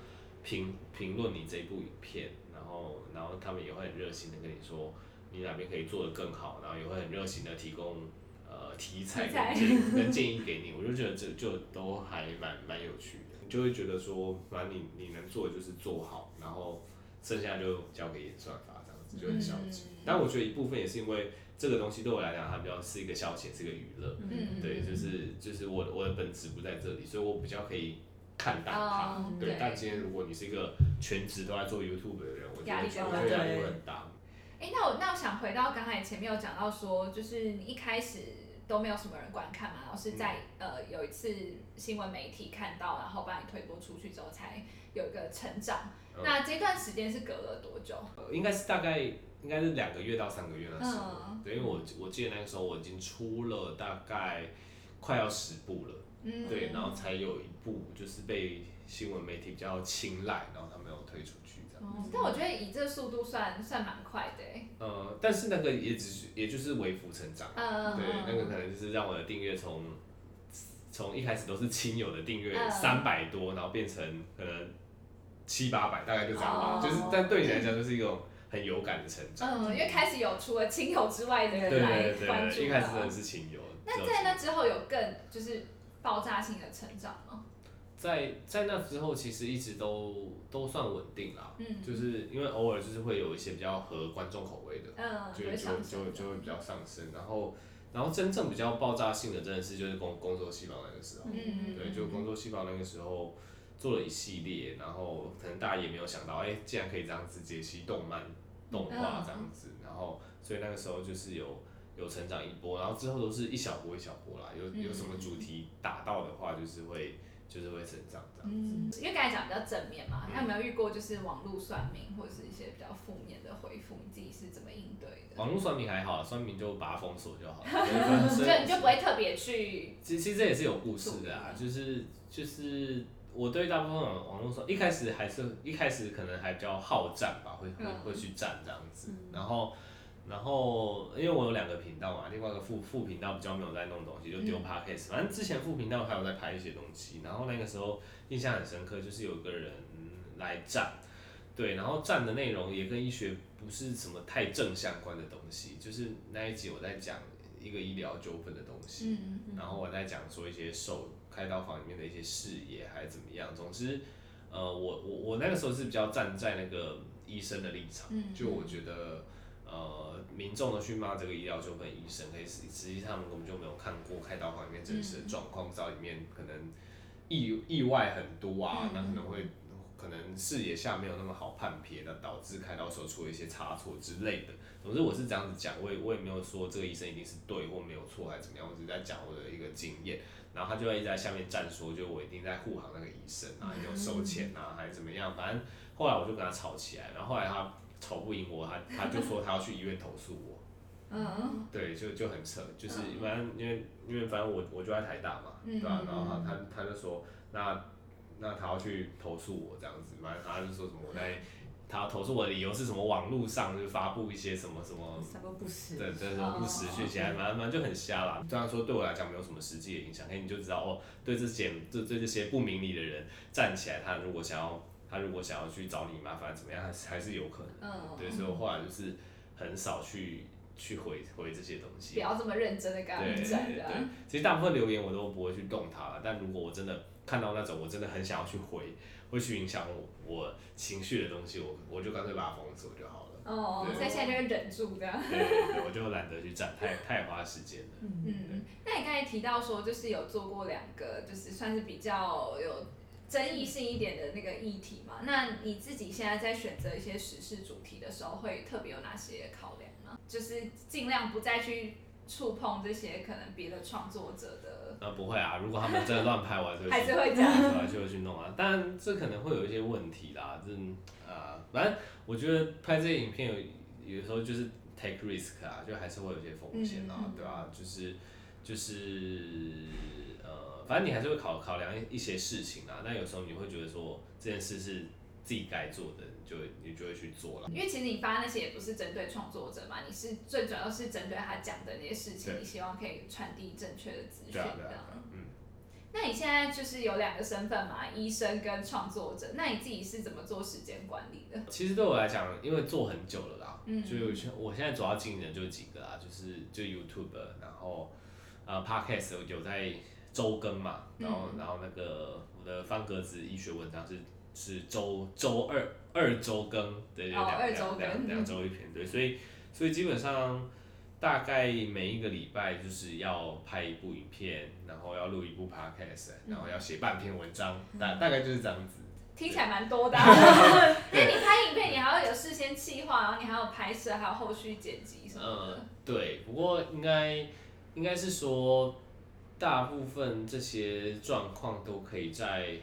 评评论你这部影片，然后然后他们也会很热心的跟你说。你哪边可以做得更好，然后也会很热心的提供呃题材跟建议给你，我就觉得这就都还蛮蛮有趣的，你就会觉得说，反正你你能做的就是做好，然后剩下就交给演算法这样子就很消极。但我觉得一部分也是因为这个东西对我来讲，它比较是一个消遣，是一个娱乐，嗯对，就是就是我我的本质不在这里，所以我比较可以看淡它。对，但今天如果你是一个全职都在做 YouTube 的人，我觉得压力会很大。哎，那我那我想回到刚才前面有讲到说，就是你一开始都没有什么人观看嘛，然后是在呃有一次新闻媒体看到，然后把你推播出去之后，才有一个成长。那这段时间是隔了多久？应该是大概应该是两个月到三个月的时候。对，因为我我记得那个时候我已经出了大概快要十部了，嗯，对，然后才有一部就是被新闻媒体比较青睐，然后他们有推出。但我觉得以这速度算算蛮快的呃，但是那个也只是也就是微幅成长。嗯对，那个可能就是让我的订阅从从一开始都是亲友的订阅三百多，然后变成可能七八百，大概就这样吧。就是但对你来讲就是一种很有感的成长。嗯，因为开始有除了亲友之外的人来关注。一开始真的是亲友。那在那之后有更就是爆炸性的成长吗？在在那之后，其实一直都都算稳定啦，嗯，就是因为偶尔就是会有一些比较合观众口味的，嗯，就就就就会比较上升，然后然后真正比较爆炸性的，真的是就是工工作细胞那个时候，嗯对，就工作细胞那个时候做了一系列，然后可能大家也没有想到，哎，竟然可以这样子解析动漫动画这样子，然后所以那个时候就是有有成长一波，然后之后都是一小波一小波啦，有有什么主题打到的话，就是会。就是会成长这样子，因为刚才讲比较正面嘛，那有没有遇过就是网络算命或者是一些比较负面的回复？你自己是怎么应对的？网络算命还好，算命就把它封锁就好了，所以你就不会特别去。其实这也是有故事的啊，就是就是我对大部分网网络算，一开始还是一开始可能还比较好战吧，会会会去战这样子，然后。然后，因为我有两个频道嘛，另外一个副副频道比较没有在弄东西，就丢 podcast。反正之前副频道还有在拍一些东西。然后那个时候印象很深刻，就是有个人来站，对，然后站的内容也跟医学不是什么太正相关的东西。就是那一集我在讲一个医疗纠纷的东西，然后我在讲说一些手开刀房里面的一些视野还是怎么样。总之，呃，我我我那个时候是比较站在那个医生的立场，就我觉得。呃，民众的去骂这个医疗纠纷医生，可以实实际上根本就没有看过开刀房里面真实的状况，知道里面可能意意外很多啊，那可能会可能视野下没有那么好判别，那导致开刀时候出了一些差错之类的。总之我是这样子讲，我也我也没有说这个医生一定是对或没有错还是怎么样，我只是在讲我的一个经验。然后他就会一直在下面站说，就我一定在护航那个医生啊，有收钱啊还是怎么样，反正后来我就跟他吵起来，然后后来他。吵不赢我，他他就说他要去医院投诉我。嗯。对，就就很扯，就是反正因为因为反正我我就在台大嘛，对吧？然后他他他就说那那他要去投诉我这样子，反正他就说什么我在他投诉我的理由是什么？网络上就发布一些什么什么什么不实，对对对，不实讯息，反正反正就很瞎啦。虽然说对我来讲没有什么实际的影响，哎，你就知道哦，对这些对对这些不明理的人站起来，他如果想要。他如果想要去找你麻烦怎么样，还是还是有可能。嗯。对，所以我后来就是很少去去回回这些东西。不要这么认真的跟他们讲对对对。其实大部分留言我都不会去动它了，但如果我真的看到那种我真的很想要去回，会去影响我我情绪的东西，我我就干脆把它封锁就好了。哦。所以现在就会忍住这样。对对对，我就懒得去站，太太花时间了。嗯嗯。那你刚才提到说，就是有做过两个，就是算是比较有。争议性一点的那个议题嘛，那你自己现在在选择一些时事主题的时候，会特别有哪些考量呢？就是尽量不再去触碰这些可能别的创作者的。呃，不会啊，如果他们真的乱拍，我 还是会这样，就会去弄啊。但这可能会有一些问题啦，这呃，反正我觉得拍这些影片有有时候就是 take risk 啊，就还是会有些风险啊，对啊？就是就是呃。反正你还是会考考量一些事情啊。那有时候你会觉得说这件事是自己该做的，你就你就会去做了。因为其实你发那些也不是针对创作者嘛，你是最主要是针对他讲的那些事情，你希望可以传递正确的资讯这样。嗯。那你现在就是有两个身份嘛，医生跟创作者。那你自己是怎么做时间管理的？其实对我来讲，因为做很久了啦，嗯，就我现在主要经营的就几个啦，就是就 YouTube，然后呃 Podcast 有在周更嘛，然后然后那个我的方格子医学文章是是周周二二周更，对对两两两两周一篇，对，所以所以基本上。大概每一个礼拜就是要拍一部影片，然后要录一部 podcast，然后要写半篇文章，大大概就是这样子。听起来蛮多的，因为你拍影片，你还要有事先计划，然后你还要拍摄，还有后续剪辑什么的。对，不过应该应该是说，大部分这些状况都可以在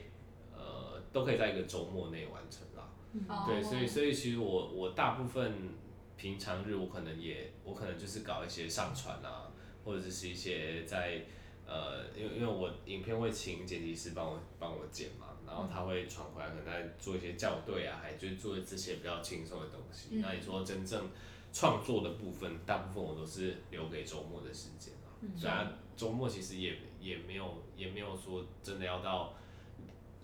呃都可以在一个周末内完成啦。对，所以所以其实我我大部分。平常日我可能也，我可能就是搞一些上传啊，或者是一些在呃，因为因为我影片会请剪辑师帮我帮我剪嘛，然后他会传回来，可能在做一些校对啊，还就是做这些比较轻松的东西。那你说真正创作的部分，大部分我都是留给周末的时间啊。虽然周末其实也也没有也没有说真的要到。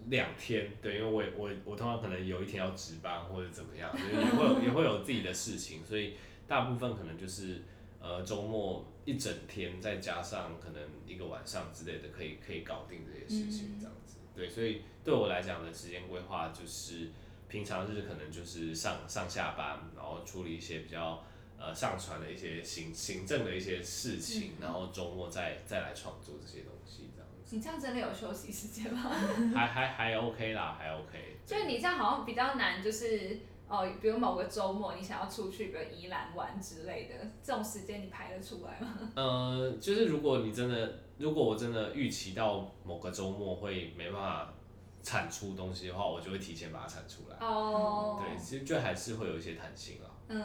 两天，对，因为我我我通常可能有一天要值班或者怎么样，也会有也会有自己的事情，所以大部分可能就是呃周末一整天，再加上可能一个晚上之类的，可以可以搞定这些事情这样子。对，所以对我来讲的时间规划就是平常日可能就是上上下班，然后处理一些比较呃上传的一些行行政的一些事情，然后周末再再来创作这些东西这样。你这样真的有休息时间吗？还还还 OK 啦，还 OK。就是你这样好像比较难，就是哦，比如某个周末你想要出去，比如宜兰玩之类的，这种时间你排得出来吗？呃，就是如果你真的，如果我真的预期到某个周末会没办法产出东西的话，我就会提前把它产出来。哦。对，其实就还是会有一些弹性啦。嗯。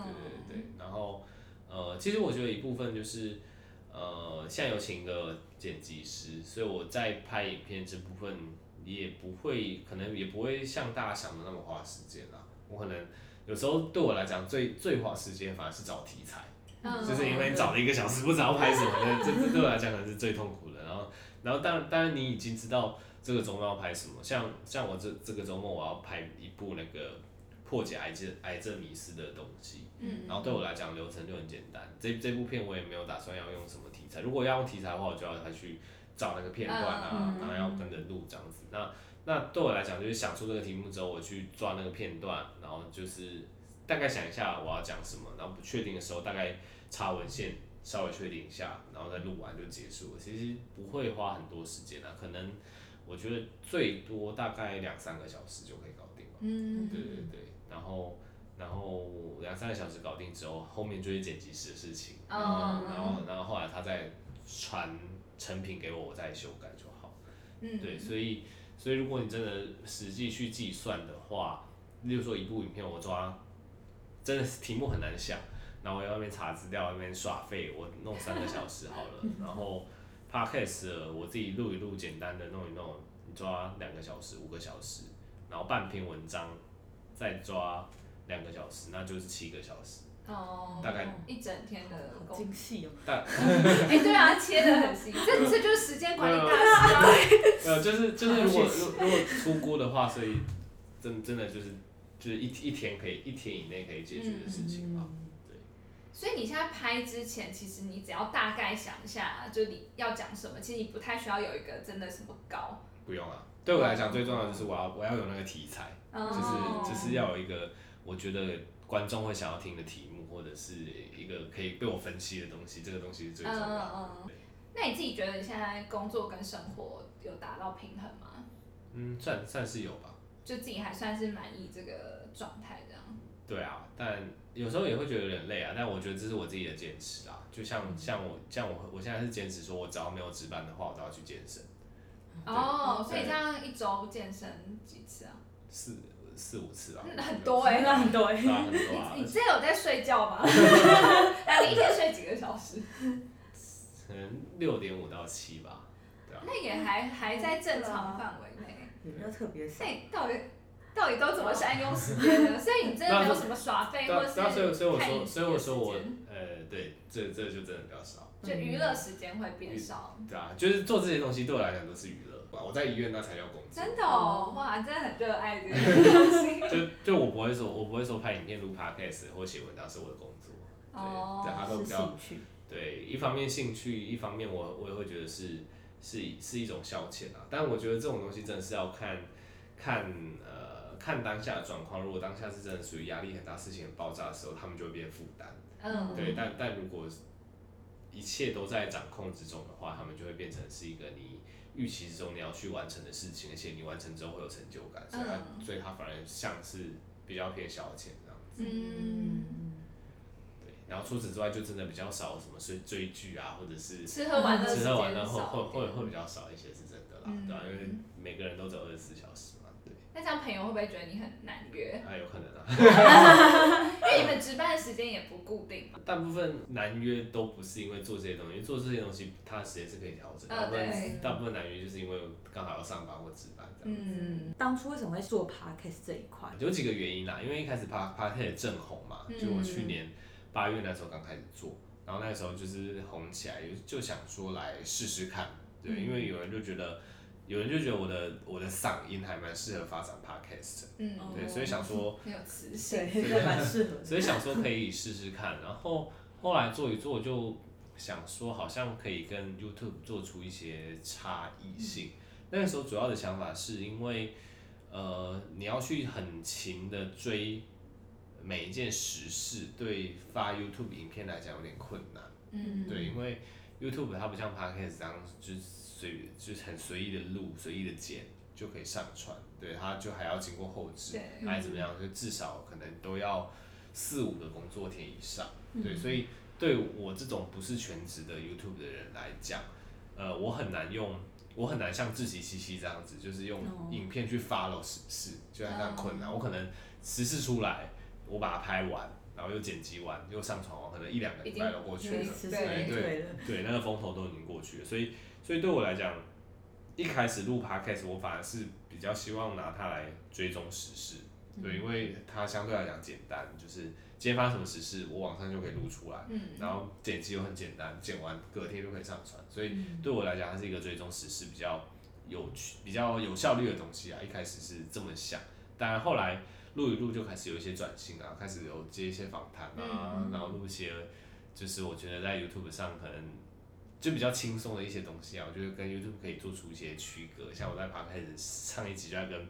对对对。然后呃，其实我觉得一部分就是。呃，现在有请一个剪辑师，所以我在拍影片这部分也不会，可能也不会像大家想的那么花时间啦。我可能有时候对我来讲最最花时间反而是找题材，就是因为你找了一个小时不知道拍什么，这这对我来讲可能是最痛苦的。然后，然后当然当然你已经知道这个周末要拍什么，像像我这这个周末我要拍一部那个。破解癌症癌症迷思的东西，嗯，然后对我来讲流程就很简单。这这部片我也没有打算要用什么题材，如果要用题材的话，我就要他去找那个片段啊，然后要跟着录这样子。那那对我来讲就是想出这个题目之后，我去抓那个片段，然后就是大概想一下我要讲什么，然后不确定的时候大概查文献稍微确定一下，然后再录完就结束了。其实不会花很多时间啊，可能我觉得最多大概两三个小时就可以搞定了。嗯，对对对。然后，然后两三个小时搞定之后，后面就是剪辑师的事情。然后，然后后来他再传成品给我，我再修改就好。嗯，对，所以，所以如果你真的实际去计算的话，例如说一部影片，我抓真的是题目很难想，然后我在外面查资料，外面耍废，我弄三个小时好了。然后 podcast 我自己录一录，简单的弄一弄，你抓两个小时、五个小时，然后半篇文章。再抓两个小时，那就是七个小时。哦，大概一整天的精细哦。大，哎，对啊，切的很细，这这就是时间管理大师啊。呃，就是就是如果如果出锅的话，所以真真的就是就是一一天可以一天以内可以解决的事情嘛。对。所以你现在拍之前，其实你只要大概想一下，就你要讲什么，其实你不太需要有一个真的什么稿。不用啊，对我来讲最重要的就是我要我要有那个题材。就是就是要有一个我觉得观众会想要听的题目，或者是一个可以被我分析的东西，这个东西是最重要的。那你自己觉得你现在工作跟生活有达到平衡吗？嗯，算算是有吧。就自己还算是满意这个状态这样。对啊，但有时候也会觉得有点累啊。但我觉得这是我自己的坚持啊。就像像我像我我现在是坚持说，我只要没有值班的话，我都要去健身。哦，所以这样一周健身几次啊？四四五次吧，很多哎，那很多 哎，很多啊。你之前有在睡觉吗？那 你一天睡几个小时？可能六点五到七吧，对啊。那也还还在正常范围内。也没有特别少。那你到底到底都怎么善用时间呢？所以你真的没有什么耍废或者是所以所以我说，所以我说我呃，对，这这就真的比较少。就娱乐时间会变少。对啊，就是做这些东西对我来讲都是娱乐。我在医院那才叫工作。真的哦，哇，真的很热爱这个 东西。就就我不会说，我不会说拍影片、录 podcast 或写文章是我的工作。对，哦对，它都比是较。对，一方面兴趣，一方面我我也会觉得是是是一种消遣啊。但我觉得这种东西真的是要看看呃看当下的状况。如果当下是真的属于压力很大、事情很爆炸的时候，他们就会变负担。嗯，对，但但如果一切都在掌控之中的话，他们就会变成是一个你预期之中你要去完成的事情，而且你完成之后会有成就感，所以它、嗯。所以它反而像是比较偏消遣这样子。嗯，对，然后除此之外就真的比较少什么追追剧啊，或者是吃喝玩乐吃喝玩乐会会会会比较少一些，是真的啦，嗯。对啊，因为每个人都只有二十四小时那这样朋友会不会觉得你很难约？啊有可能啊，因为你们值班的时间也不固定嘛。大部分难约都不是因为做这些东西，做这些东西它的时间是可以调整，呃大部分对大部分难约就是因为刚好要上班或值班这样。嗯，当初为什么会做 podcast 这一块？有几个原因啦，因为一开始 p 趴 t 正红嘛，嗯就我去年八月那时候刚开始做，然后那时候就是红起来，就就想说来试试看，对，嗯因为有人就觉得，有人就觉得我的我的嗓音还蛮适合发展 podcast，嗯，对，所以想说，很有磁性。蛮适合。所以想说可以试试看，然后后来做一做就想说好像可以跟 YouTube 做出一些差异性。那个时候主要的想法是因为，呃，你要去很勤的追每一件时事，对发 YouTube 影片来讲有点困难。嗯，对，因为 YouTube 它不像 Podcast 这样，就是随就是很随意的录、随意的剪就可以上传，对，它就还要经过后置，对还怎么样，就至少可能都要四五个工作天以上，嗯对，所以对我这种不是全职的 YouTube 的人来讲，呃，我很难用。我很难像自己七七这样子，就是用哦影片去 follow 时事，就很很困难。哦我可能时事出来，我把它拍完，然后又剪辑完，又上传完，可能一两个礼拜都过去了。对对了。对，那个风头都已经过去了，所以所以对我来讲，一开始录 podcast 我反而是比较希望拿它来追踪时事，对，因为它相对来讲简单，就是今天发生什么时事，我网上就可以录出来，嗯，然后剪辑又很简单，剪完隔天就可以上传，所以对我来讲，它是一个追踪时事比较有趣、比较有效率的东西啊。一开始是这么想，当然后来录一录就开始有一些转型啊，开始有接一些访谈啊，嗯。然后录一些就是我觉得在 YouTube 上可能就比较轻松的一些东西啊，我觉得跟 YouTube 可以做出一些区隔。像我在 p 开始上一集就在跟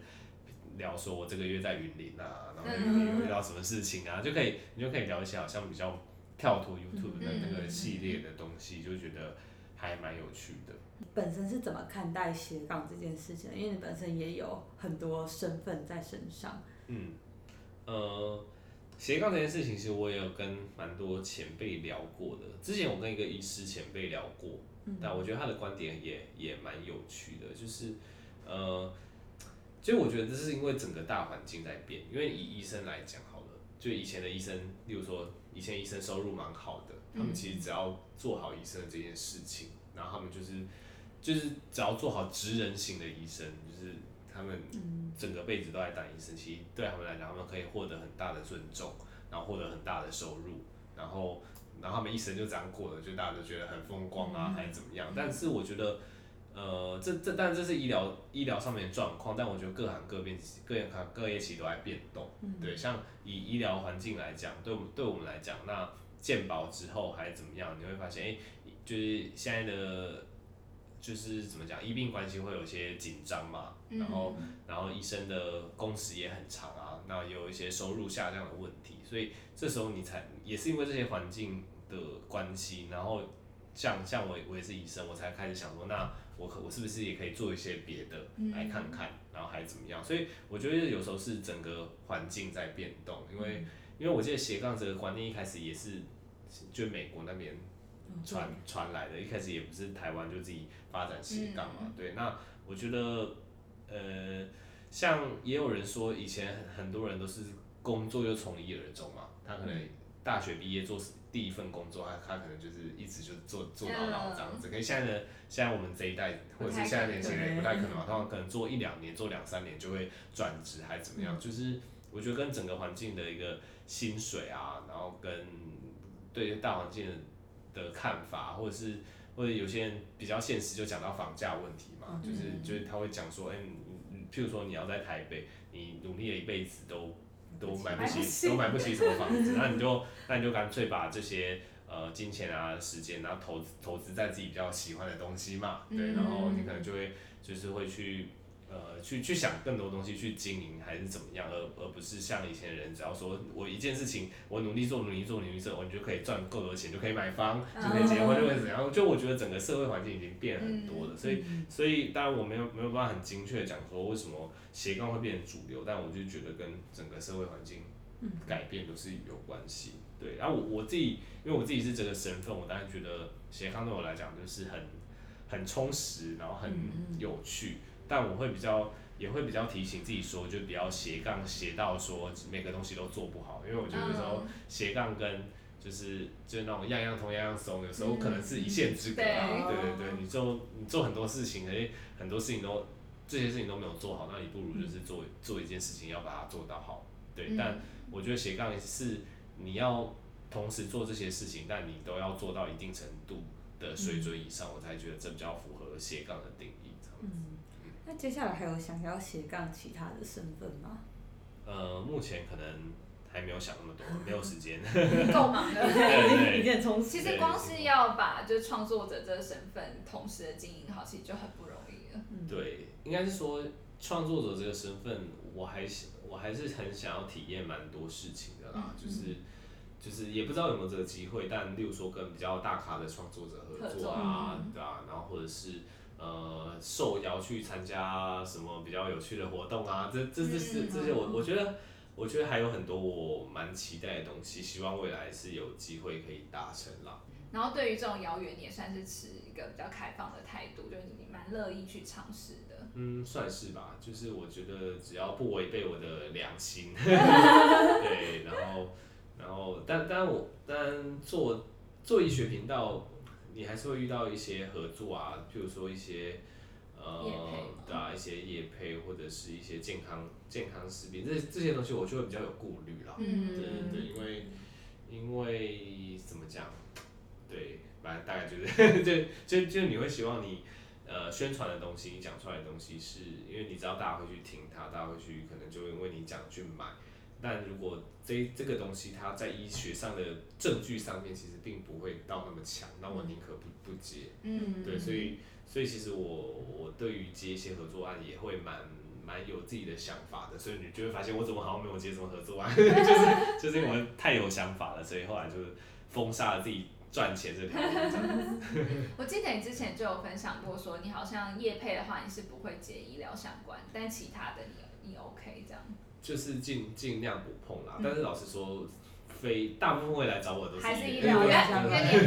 聊说我这个月在云林啊，然后有遇到什么事情啊，就可以你就可以聊一些好像比较跳脱 YouTube 的那个系列的东西，就觉得还蛮有趣的。本身是怎么看待斜杠这件事情的？因为你本身也有很多身份在身上。嗯，呃，斜杠这件事情，其实我也有跟蛮多前辈聊过的。之前我跟一个医师前辈聊过，但我觉得他的观点也也蛮有趣的，就是呃，其实我觉得这是因为整个大环境在变。因为以医生来讲好了，就以前的医生，例如说以前医生收入蛮好的，他们其实只要做好医生的这件事情，然后他们就是就是只要做好职人型的医生，就是他们整个辈子都在当医生，其实对他们来讲，他们可以获得很大的尊重，然后获得很大的收入，然后然后他们一生就这样过了，就大家都觉得很风光啊，还是怎么样？但是我觉得，呃，这这但这是医疗医疗上面的状况，但我觉得各行各业各行各业其实都在变动。对，像以医疗环境来讲，对我们对我们来讲，那健保之后还是怎么样？你会发现，哎、就是现在的。就是怎么讲，医病关系会有一些紧张嘛，然后然后医生的工时也很长啊，那有一些收入下降的问题，所以这时候你才也是因为这些环境的关系，然后像像我我也是医生，我才开始想说，那我可我是不是也可以做一些别的来看看，然后还怎么样？所以我觉得有时候是整个环境在变动，因为因为我记得斜杠这个观念一开始也是就美国那边传传来的，一开始也不是台湾就自己发展斜杠嘛，对，那我觉得呃，像也有人说以前很很多人都是工作就从一而终嘛，他可能大学毕业做第一份工作，他他可能就是一直就做做到老这样子。可是现在的现在我们这一代或者是现在年轻人不太可能嘛，他们可能做一两年，做两三年就会转职还怎么样？就是我觉得跟整个环境的一个薪水啊，然后跟对大环境的看法，或者是或者有些人比较现实，就讲到房价问题嘛，就是就是他会讲说，哎，譬如说你要在台北，你努力了一辈子都。都买不起，都买不起什么房子，那你就那你就干脆把这些呃金钱啊、时间，然后投资投资在自己比较喜欢的东西嘛，对，然后你可能就会就是会去。呃，去去想更多东西去经营还是怎么样，而而不是像以前人，只要说我一件事情，我努力做，努力做，努力做，我就可以赚够多钱，就可以买房，就可以结婚，就会怎样？就我觉得整个社会环境已经变很多了，所以所以当然我没有没有办法很精确的讲说为什么斜杠会变成主流，但我就觉得跟整个社会环境改变都是有关系。对，然后我我自己，因为我自己是这个身份，我当然觉得斜杠对我来讲就是很很充实，然后很有趣。但我会比较，也会比较提醒自己说，就比较斜杠斜到说每个东西都做不好，因为我觉得有时候斜杠跟就是就是那种样样通样样松，有时候可能是一线之隔啊。对对对，你做你做很多事情，哎，很多事情都这些事情都没有做好，那你不如就是做做一件事情要把它做到好。对，但我觉得斜杠是你要同时做这些事情，但你都要做到一定程度的水准以上，我才觉得这比较符合斜杠的定义。嗯。那接下来还有想要斜杠其他的身份吗？呃，目前可能还没有想那么多，没有时间。够忙的，一点 充其实光是要把就是创作者这个身份同时的经营好，其实就很不容易了。对，应该是说创作者这个身份，我还我还是很想要体验蛮多事情的啦，就是就是也不知道有没有这个机会，但例如说跟比较大咖的创作者合作啊，对啊，然后或者是。呃，受邀去参加什么比较有趣的活动啊？这、这、这是这些，我我觉得，我觉得还有很多我蛮期待的东西，希望未来是有机会可以达成啦。然后对于这种邀约，你也算是持一个比较开放的态度，就是你蛮乐意去尝试的。嗯，算是吧。就是我觉得只要不违背我的良心，对，然后，然后，但但我但做做医学频道。你还是会遇到一些合作啊，譬如说一些呃，对啊，一些业配或者是一些健康健康食品，这这些东西我就会比较有顾虑啦。嗯对对对，因为因为怎么讲？对，反正大概就是 就就就你会希望你呃宣传的东西，你讲出来的东西，是因为你知道大家会去听它，大家会去可能就因为你讲去买。但如果这这个东西它在医学上的证据上面其实并不会到那么强，那我宁可不不接。嗯，对，所以所以其实我我对于接一些合作案也会蛮蛮有自己的想法的，所以你就会发现我怎么好像没有接什么合作案，就是就是因为太有想法了，所以后来就是封杀了自己赚钱这条路。我记得你之前就有分享过，说你好像业配的话你是不会接医疗相关，但其他的你你 OK 这样。就是尽尽量不碰啦，但是老实说，非大部分会来找我都是医疗相关。的，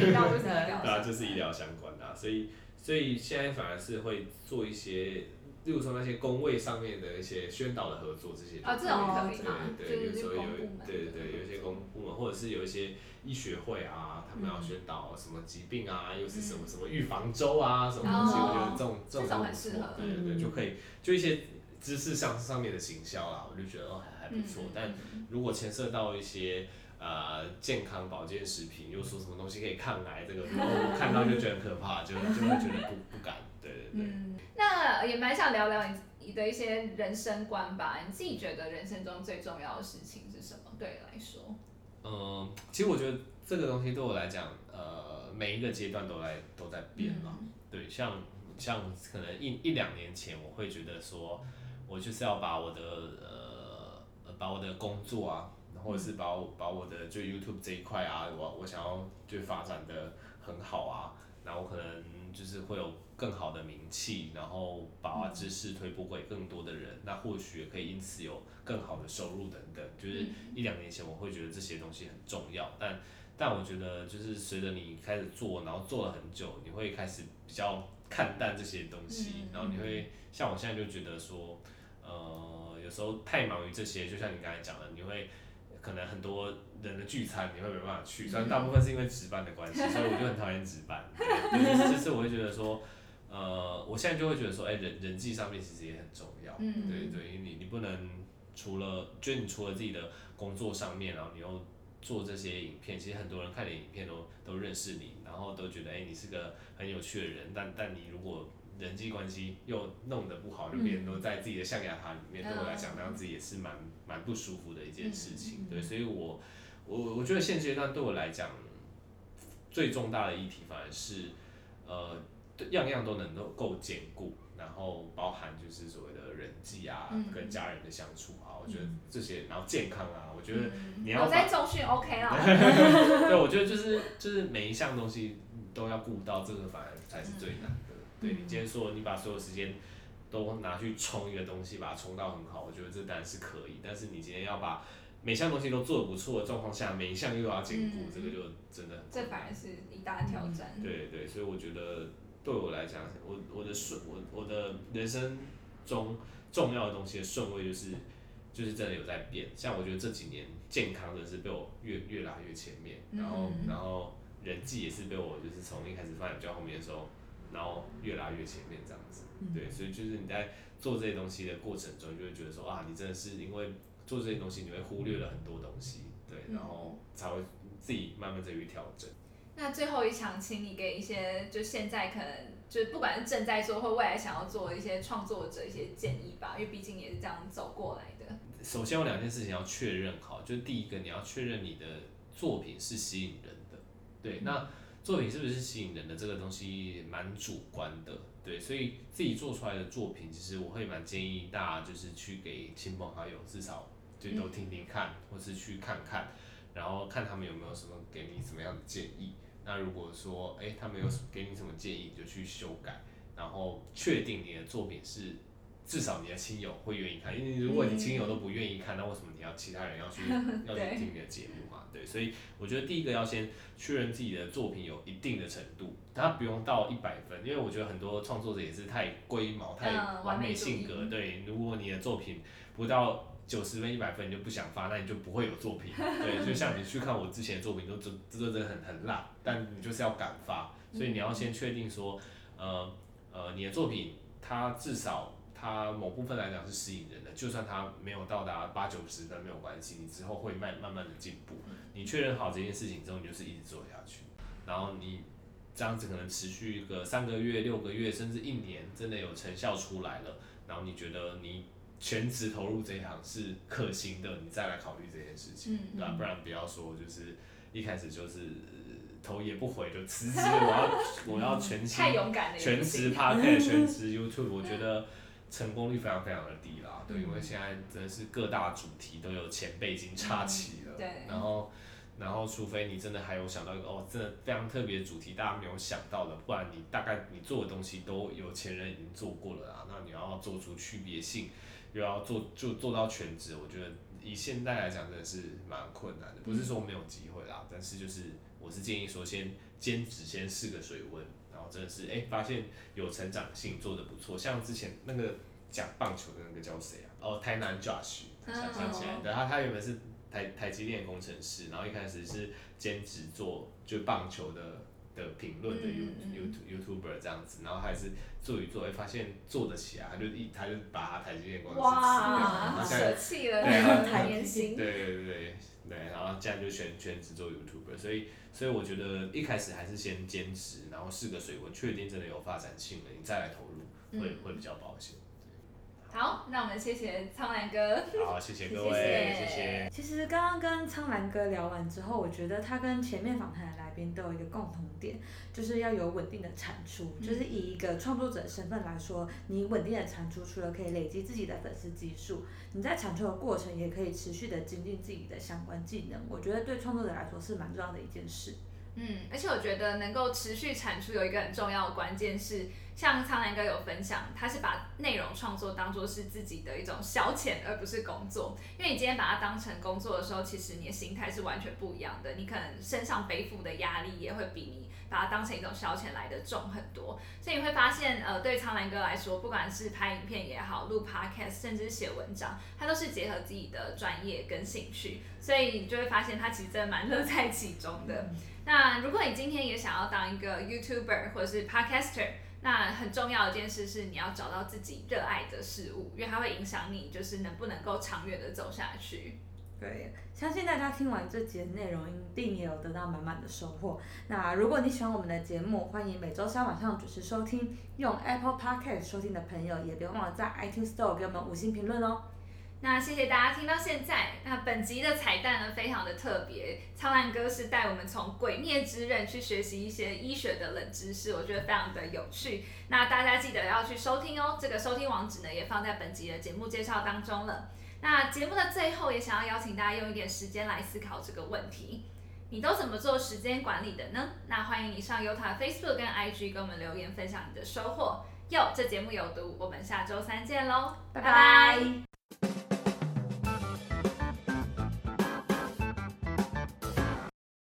对啊，就是医疗相关的，所以所以现在反而是会做一些，例如说那些工位上面的一些宣导的合作这些，啊，这种可以对对，有时候有，对对对，有一些公部门或者是有一些医学会啊，他们要宣导什么疾病啊，又是什么什么预防周啊，什么东西，我觉得这种这种很适合，对对对，就可以就一些。知识上上面的行销啦，我就觉得哦还还不错。但如果牵涉到一些呃健康保健食品，又说什么东西可以抗癌，这个 我看到就觉得很可怕，就就会觉得不不敢。对对对。嗯，那也蛮想聊聊你你的一些人生观吧。你自己觉得人生中最重要的事情是什么？对你来说？嗯，其实我觉得这个东西对我来讲，呃，每一个阶段都在都在变嘛。对，像像可能一一两年前，我会觉得说。我就是要把我的呃，把我的工作啊，或者是把我把我的就 YouTube 这一块啊，我我想要就发展的很好啊，然后可能就是会有更好的名气，然后把知识推播给更多的人，那或许也可以因此有更好的收入等等。就是一两年前我会觉得这些东西很重要，但但我觉得就是随着你开始做，然后做了很久，你会开始比较看淡这些东西，然后你会像我现在就觉得说。呃，有时候太忙于这些，就像你刚才讲的，你会。可能很多人的聚餐你会没办法去，虽然大部分是因为值班的关系，所以我就很讨厌值班。对，就是我会觉得说，呃，我现在就会觉得说，哎，人人际上面其实也很重要。嗯。对对，因为你你不能除了，就你除了自己的工作上面，然后你又做这些影片，其实很多人看你影片都都认识你，然后都觉得，哎，你是个很有趣的人。但但你如果人际关系又弄得不好，就别人都在自己的象牙塔里面，对我来讲，那样子也是蛮蛮不舒服的一件事情。对，所以我我我觉得现阶段对我来讲，最重大的议题反而是，呃，样样都能够够兼顾，然后包含就是所谓的人际啊，跟家人的相处啊，我觉得这些，然后健康啊，我觉得你要在中训 OK 了。对，我觉得就是就是每一项东西都要顾到，这个反而才是最难。对你今天说你把所有时间都拿去冲一个东西，把它冲到很好，我觉得这当然是可以。但是你今天要把每项东西都做得不错的状况下，每一项又要兼顾，这个就真的这反而是一大挑战。对对，所以我觉得对我来讲，我我的顺我我的人生中重要的东西的顺位就是就是真的有在变。像我觉得这几年健康的是被我越越拉越前面，然后然后人际也是被我就是从一开始放在比较后面的时候。然后越来越前面这样子，对，所以就是你在做这些东西的过程中，就会觉得说啊，你真的是因为做这些东西，你会忽略了很多东西，对，然后才会自己慢慢再去调整。那最后一场，请你给一些就现在可能就不管是正在做或未来想要做的一些创作者一些建议吧，因为毕竟也是这样走过来的。首先有两件事情要确认好，就是第一个你要确认你的作品是吸引人的，对，那。作品是不是吸引人的这个东西蛮主观的，对，所以自己做出来的作品，其实我会蛮建议大家就是去给亲朋好友至少就都听听看，或是去看看，然后看他们有没有什么给你什么样的建议。那如果说哎他们有给你什么建议，就去修改，然后确定你的作品是。至少你的亲友会愿意看，因为如果你亲友都不愿意看，那为什么你要其他人要去 要去听你的节目嘛？对，所以我觉得第一个要先确认自己的作品有一定的程度，它不用到一百分，因为我觉得很多创作者也是太龟毛、太完美性格。对，如果你的作品不到九十分、一百分，你就不想发，那你就不会有作品。对，就像你去看我之前的作品，都真真的很很烂，但你就是要敢发，所以你要先确定说，呃呃，你的作品它至少。它某部分来讲是吸引人的，就算它没有到达八九十分没有关系，你之后会慢慢慢的进步。你确认好这件事情之后，你就是一直做下去，然后你这样子可能持续一个三个月、六个月，甚至一年，真的有成效出来了，然后你觉得你全职投入这一行是可行的，你再来考虑这件事情，对吧？不然不要说就是一开始就是头也不回就辞职，我要我要全心 全职 p a r t 全职 YouTube，我觉得。成功率非常非常的低啦，对，因为现在真的是各大主题都有前辈已经插旗了，对，然后，然后除非你真的还有想到一个哦，真的非常特别的主题，大家没有想到的，不然你大概你做的东西都有前人已经做过了啊，那你要做出区别性，又要做就做到全职，我觉得以现在来讲真的是蛮困难的，不是说没有机会啦，但是就是我是建议说先兼职先试个水温。真的是哎，发现有成长性，做的不错。像之前那个讲棒球的那个叫谁啊？哦，台南 Josh，想想起来，对，他他原本是台台积电工程师，然后一开始是兼职做就棒球的的评论的 You YouTuber 这样子，然后还是做一做，哎，发现做得起来，他就一他就把他台积电公司哇，舍弃了对对对对对，然后这样就全全职做 YouTuber，所以。所以我觉得一开始还是先坚持，然后试个水温，确定真的有发展性了，你再来投入，会会比较保险。好，那我们谢谢苍兰哥。好，谢谢各位，谢谢。其实刚刚跟苍兰哥聊完之后，我觉得他跟前面访谈的来宾都有一个共同点，就是要有稳定的产出。就是以一个创作者身份来说，你稳定的产出，除了可以累积自己的粉丝基数，你在产出的过程也可以持续的精进自己的相关技能。我觉得对创作者来说是蛮重要的一件事。嗯，而且我觉得能够持续产出有一个很重要的关键是。像苍兰哥有分享，他是把内容创作当做是自己的一种消遣，而不是工作。因为你今天把它当成工作的时候，其实你的心态是完全不一样的。你可能身上背负的压力也会比你把它当成一种消遣来的重很多。所以你会发现，呃，对苍兰哥来说，不管是拍影片也好，录 podcast，甚至写文章，他都是结合自己的专业跟兴趣。所以你就会发现，他其实真的蛮乐在其中的。那如果你今天也想要当一个 YouTuber 或者是 Podcaster，那很重要的一件事是，你要找到自己热爱的事物，因为它会影响你，就是能不能够长远的走下去。对，相信大家听完这节内容，一定也有得到满满的收获。那如果你喜欢我们的节目，欢迎每周三晚上准时收听。用 Apple Podcast 收听的朋友，也别忘了在 iTunes Store 给我们五星评论哦。那谢谢大家听到现在。那本集的彩蛋呢，非常的特别。苍兰哥是带我们从《鬼灭之刃》去学习一些医学的冷知识，我觉得非常的有趣。那大家记得要去收听哦。这个收听网址呢，也放在本集的节目介绍当中了。那节目的最后，也想要邀请大家用一点时间来思考这个问题：你都怎么做时间管理的呢？那欢迎你上优塔 Facebook 跟 IG 跟我们留言分享你的收获。哟，这节目有毒，我们下周三见喽，拜拜。you